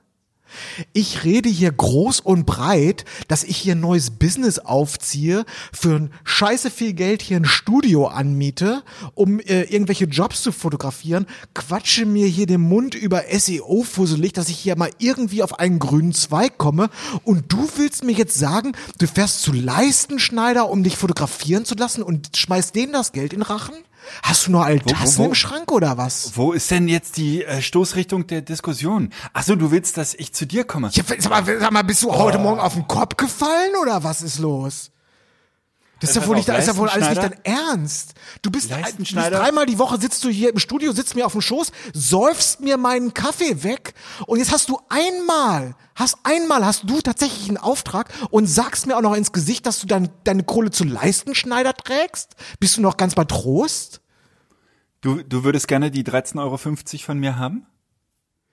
Ich rede hier groß und breit, dass ich hier ein neues Business aufziehe, für ein scheiße viel Geld hier ein Studio anmiete, um äh, irgendwelche Jobs zu fotografieren, quatsche mir hier den Mund über SEO fusselig, dass ich hier mal irgendwie auf einen grünen Zweig komme und du willst mir jetzt sagen, du fährst zu Leistenschneider, um dich fotografieren zu lassen und schmeißt denen das Geld in Rachen? Hast du noch all Tassen wo- im Schrank oder was? Wo ist denn jetzt die äh, Stoßrichtung der Diskussion? Ach so, du willst, dass ich zu dir komme? Ja, sag, mal, sag mal, bist du heute Morgen auf den Kopf gefallen oder was ist los? Das ist ja wohl nicht, ist ja wohl alles nicht dein Ernst. Du bist, bist dreimal die Woche sitzt du hier im Studio, sitzt mir auf dem Schoß, säufst mir meinen Kaffee weg und jetzt hast du einmal, hast einmal hast du tatsächlich einen Auftrag und sagst mir auch noch ins Gesicht, dass du dein, deine Kohle zu Leistenschneider trägst? Bist du noch ganz bei Trost? Du du würdest gerne die 13,50 Euro von mir haben?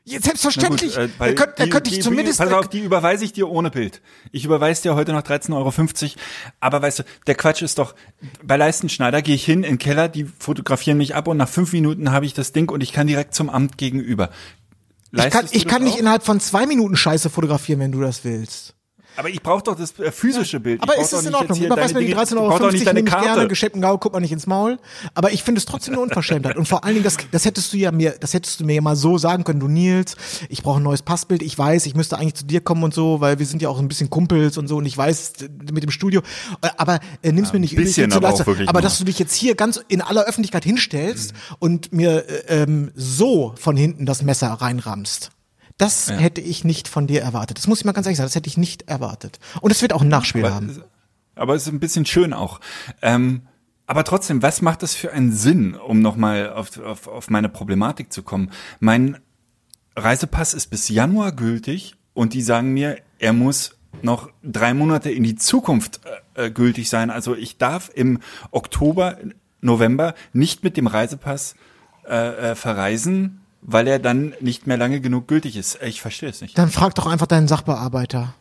Jetzt selbstverständlich. Gut, äh, weil er könnte, er die- könnte die- zumindest. Pass auf, die überweise ich dir ohne Bild. Ich überweise dir heute noch 13,50 Euro. Aber weißt du, der Quatsch ist doch, bei Leistenschneider gehe ich hin in den Keller, die fotografieren mich ab und nach fünf Minuten habe ich das Ding und ich kann direkt zum Amt gegenüber. ich kann, Leistest ich kann nicht innerhalb von zwei Minuten Scheiße fotografieren, wenn du das willst. Aber ich brauche doch das äh, physische Bild. Aber ist es in Ordnung? Überweis deine mir die Dinge- 13,50 ich Euro, nehme ich gerne, gescheppten Gaul, guck mal nicht ins Maul. Aber ich finde es trotzdem eine Unverschämtheit. Und vor allen Dingen, das, das hättest du ja mir, das hättest du mir ja mal so sagen können, du Nils, ich brauche ein neues Passbild, ich weiß, ich müsste eigentlich zu dir kommen und so, weil wir sind ja auch ein bisschen Kumpels und so und ich weiß äh, mit dem Studio. Äh, Aber äh, nimm's mir nicht übel, bisschen aber aber dass du dich jetzt hier ganz in aller Öffentlichkeit hinstellst und mir äh, ähm, so von hinten das Messer reinrammst. Das hätte ich nicht von dir erwartet. Das muss ich mal ganz ehrlich sagen, das hätte ich nicht erwartet. Und es wird auch ein Nachspiel Aber, haben. aber es ist ein bisschen schön auch. Ähm, aber trotzdem, was macht das für einen Sinn, um nochmal auf, auf, auf meine Problematik zu kommen? Mein Reisepass ist bis Januar gültig und die sagen mir, er muss noch drei Monate in die Zukunft äh, äh, gültig sein. Also ich darf im Oktober, November nicht mit dem Reisepass äh, äh, verreisen, weil er dann nicht mehr lange genug gültig ist. Ich verstehe es nicht. Dann frag doch einfach deinen Sachbearbeiter.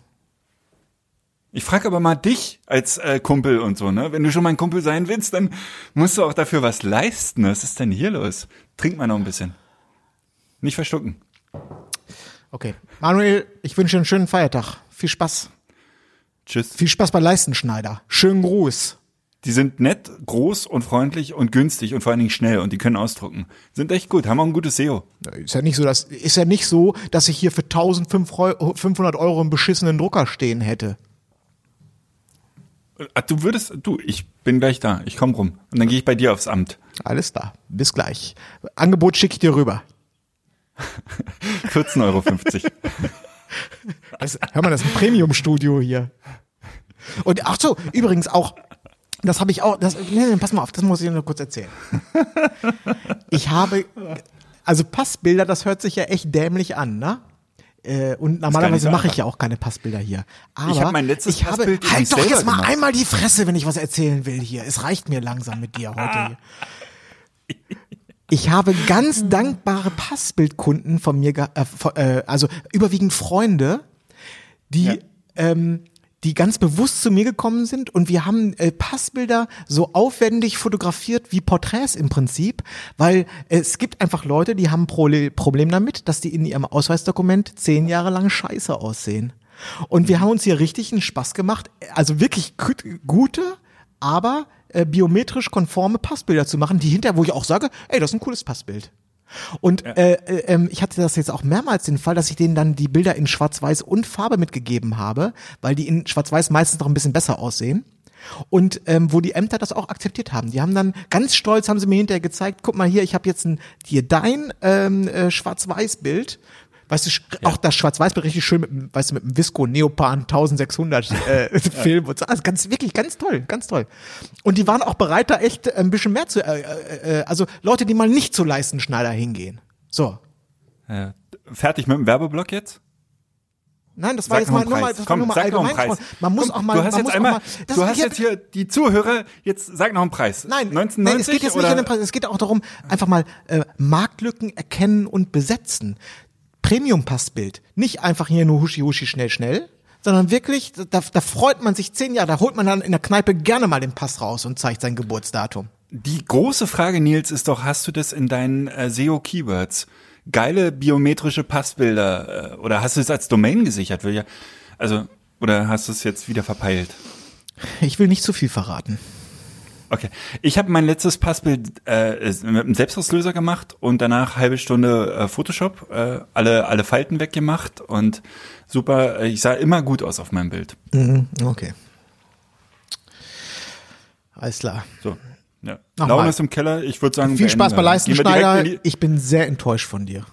Ich frage aber mal dich als äh, Kumpel und so, ne? Wenn du schon mein Kumpel sein willst, dann musst du auch dafür was leisten. Was ist denn hier los? Trink mal noch ein bisschen. Nicht verstucken. Okay. Manuel, ich wünsche dir einen schönen Feiertag. Viel Spaß. Tschüss. Viel Spaß bei Leistenschneider. Schönen Gruß. Die sind nett, groß und freundlich und günstig und vor allen Dingen schnell und die können ausdrucken. Sind echt gut, haben auch ein gutes SEO. Ist ja nicht so, dass, ist ja nicht so, dass ich hier für 1500 Euro einen beschissenen Drucker stehen hätte. Ah, Du würdest, du, ich bin gleich da. Ich komm rum. Und dann gehe ich bei dir aufs Amt. Alles klar. Bis gleich. Angebot schicke ich dir rüber. [laughs] 14,50 Euro. [laughs] Das, hör mal, das ist ein Premium-Studio hier. Und ach so, übrigens auch, das habe ich auch, das, nee, nee, pass mal auf, das muss ich nur kurz erzählen. [laughs] Ich habe, also Passbilder, das hört sich ja echt dämlich an, ne? Äh, Und normalerweise mache ich ja auch keine Passbilder hier. Aber Ich habe mein letztes ich habe, Passbild halt doch jetzt mal gemacht. einmal die Fresse, wenn ich was erzählen will hier. Es reicht mir langsam mit dir heute hier. Ich habe ganz [laughs] dankbare Passbildkunden von mir, äh, äh, also überwiegend Freunde, die, Ja. ähm, die ganz bewusst zu mir gekommen sind und wir haben äh, Passbilder so aufwendig fotografiert wie Porträts im Prinzip, weil es gibt einfach Leute, die haben Prole- Problem damit, dass die in ihrem Ausweisdokument zehn Jahre lang scheiße aussehen. Und wir haben uns hier richtig einen Spaß gemacht, also wirklich gut- gute, aber äh, biometrisch konforme Passbilder zu machen, die hinterher, wo ich auch sage, ey, das ist ein cooles Passbild. Und äh, äh, ähm, ich hatte das jetzt auch mehrmals den Fall, dass ich denen dann die Bilder in Schwarz-Weiß und Farbe mitgegeben habe, weil die in Schwarz-Weiß meistens noch ein bisschen besser aussehen. Und ähm, wo die Ämter das auch akzeptiert haben. Die haben dann ganz stolz, haben sie mir hinterher gezeigt, guck mal hier, ich habe jetzt ein, hier dein ähm, äh, Schwarz-Weiß-Bild. Weißt du, sch- auch das Schwarz-Weiß-Bild richtig schön mit, dem- weißt du, mit dem Visco Neopan 1600 äh, [laughs] [laughs] Film und so. Also ganz, wirklich ganz toll, ganz toll. Und die waren auch bereit, da echt ein bisschen mehr zu, äh, äh, äh, also Leute, die mal nicht zu Leistenschneider hingehen. So. Ja. Fertig mit dem Werbeblock jetzt? Nein, das war Sag jetzt mal nur mal, das Komm, war nur mal allgemein Preis. Man muss Komm, auch mal, du hast jetzt einmal, mal, du hast hier- jetzt hier die Zuhörer, jetzt sag noch einen Preis. Nein, 1990 nein, es geht jetzt nicht oder? um den Preis, es geht auch darum, einfach mal äh, Marktlücken erkennen und besetzen. Premium-Passbild, nicht einfach hier nur huschi huschi schnell schnell, sondern wirklich, da, da freut man sich zehn Jahre, da holt man dann in der Kneipe gerne mal den Pass raus und zeigt sein Geburtsdatum. Die große Frage, Nils, ist doch, hast du das in deinen äh, SEO-Keywords? Geile biometrische Passbilder äh, oder hast du es als Domain gesichert? Will ja, also, oder hast du es jetzt wieder verpeilt? Ich will nicht zu viel verraten. Okay. Ich habe mein letztes Passbild äh, mit einem Selbstauslöser gemacht und danach halbe Stunde äh, Photoshop, äh, alle, alle Falten weggemacht und super, äh, ich sah immer gut aus auf meinem Bild. Mhm, okay. Alles klar. So. Ja. Laune ist im Keller. Ich würde sagen, Viel Spaß bei Leistenschneider. Ich bin sehr enttäuscht von dir.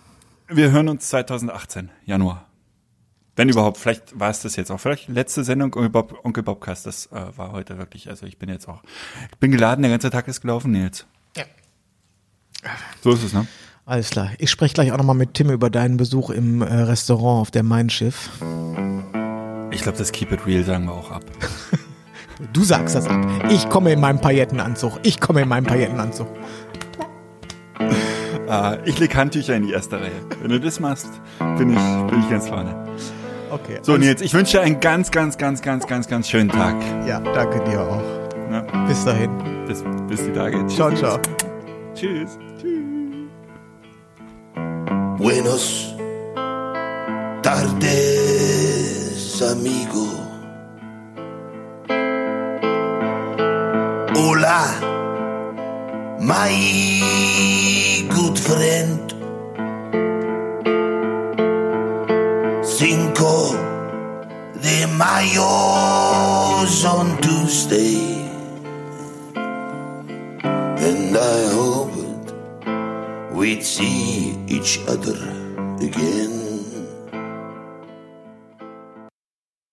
Wir hören uns 2018, Januar. Wenn überhaupt, vielleicht war es das jetzt auch. Vielleicht letzte Sendung Onkel, Bob, Onkel Bobcast, das äh, war heute wirklich, also ich bin jetzt auch, ich bin geladen, der ganze Tag ist gelaufen, Nils. Ja. So ist es, ne? Alles klar. Ich spreche gleich auch nochmal mit Tim über deinen Besuch im äh, Restaurant auf der Main Schiff. Ich glaube, das Keep It Real sagen wir auch ab. [laughs] Du sagst das ab. Ich komme in meinem Paillettenanzug. Ich komme in meinem Paillettenanzug. Ah, ich leg Handtücher in die erste Reihe. Wenn du das machst, bin ich, bin ich ganz vorne. Okay. So, also- Nils, ich wünsche dir einen ganz, ganz, ganz, ganz, ganz, ganz schönen Tag. Ja, danke dir auch. Na? Bis dahin. Bis, bis die Tage. Tschüss. Ciao, ciao. Tschüss. Tschüss. Buenos tardes, amigo. Hola, my good friend. De Mayo's on Tuesday. And I hoped we'd see each other again.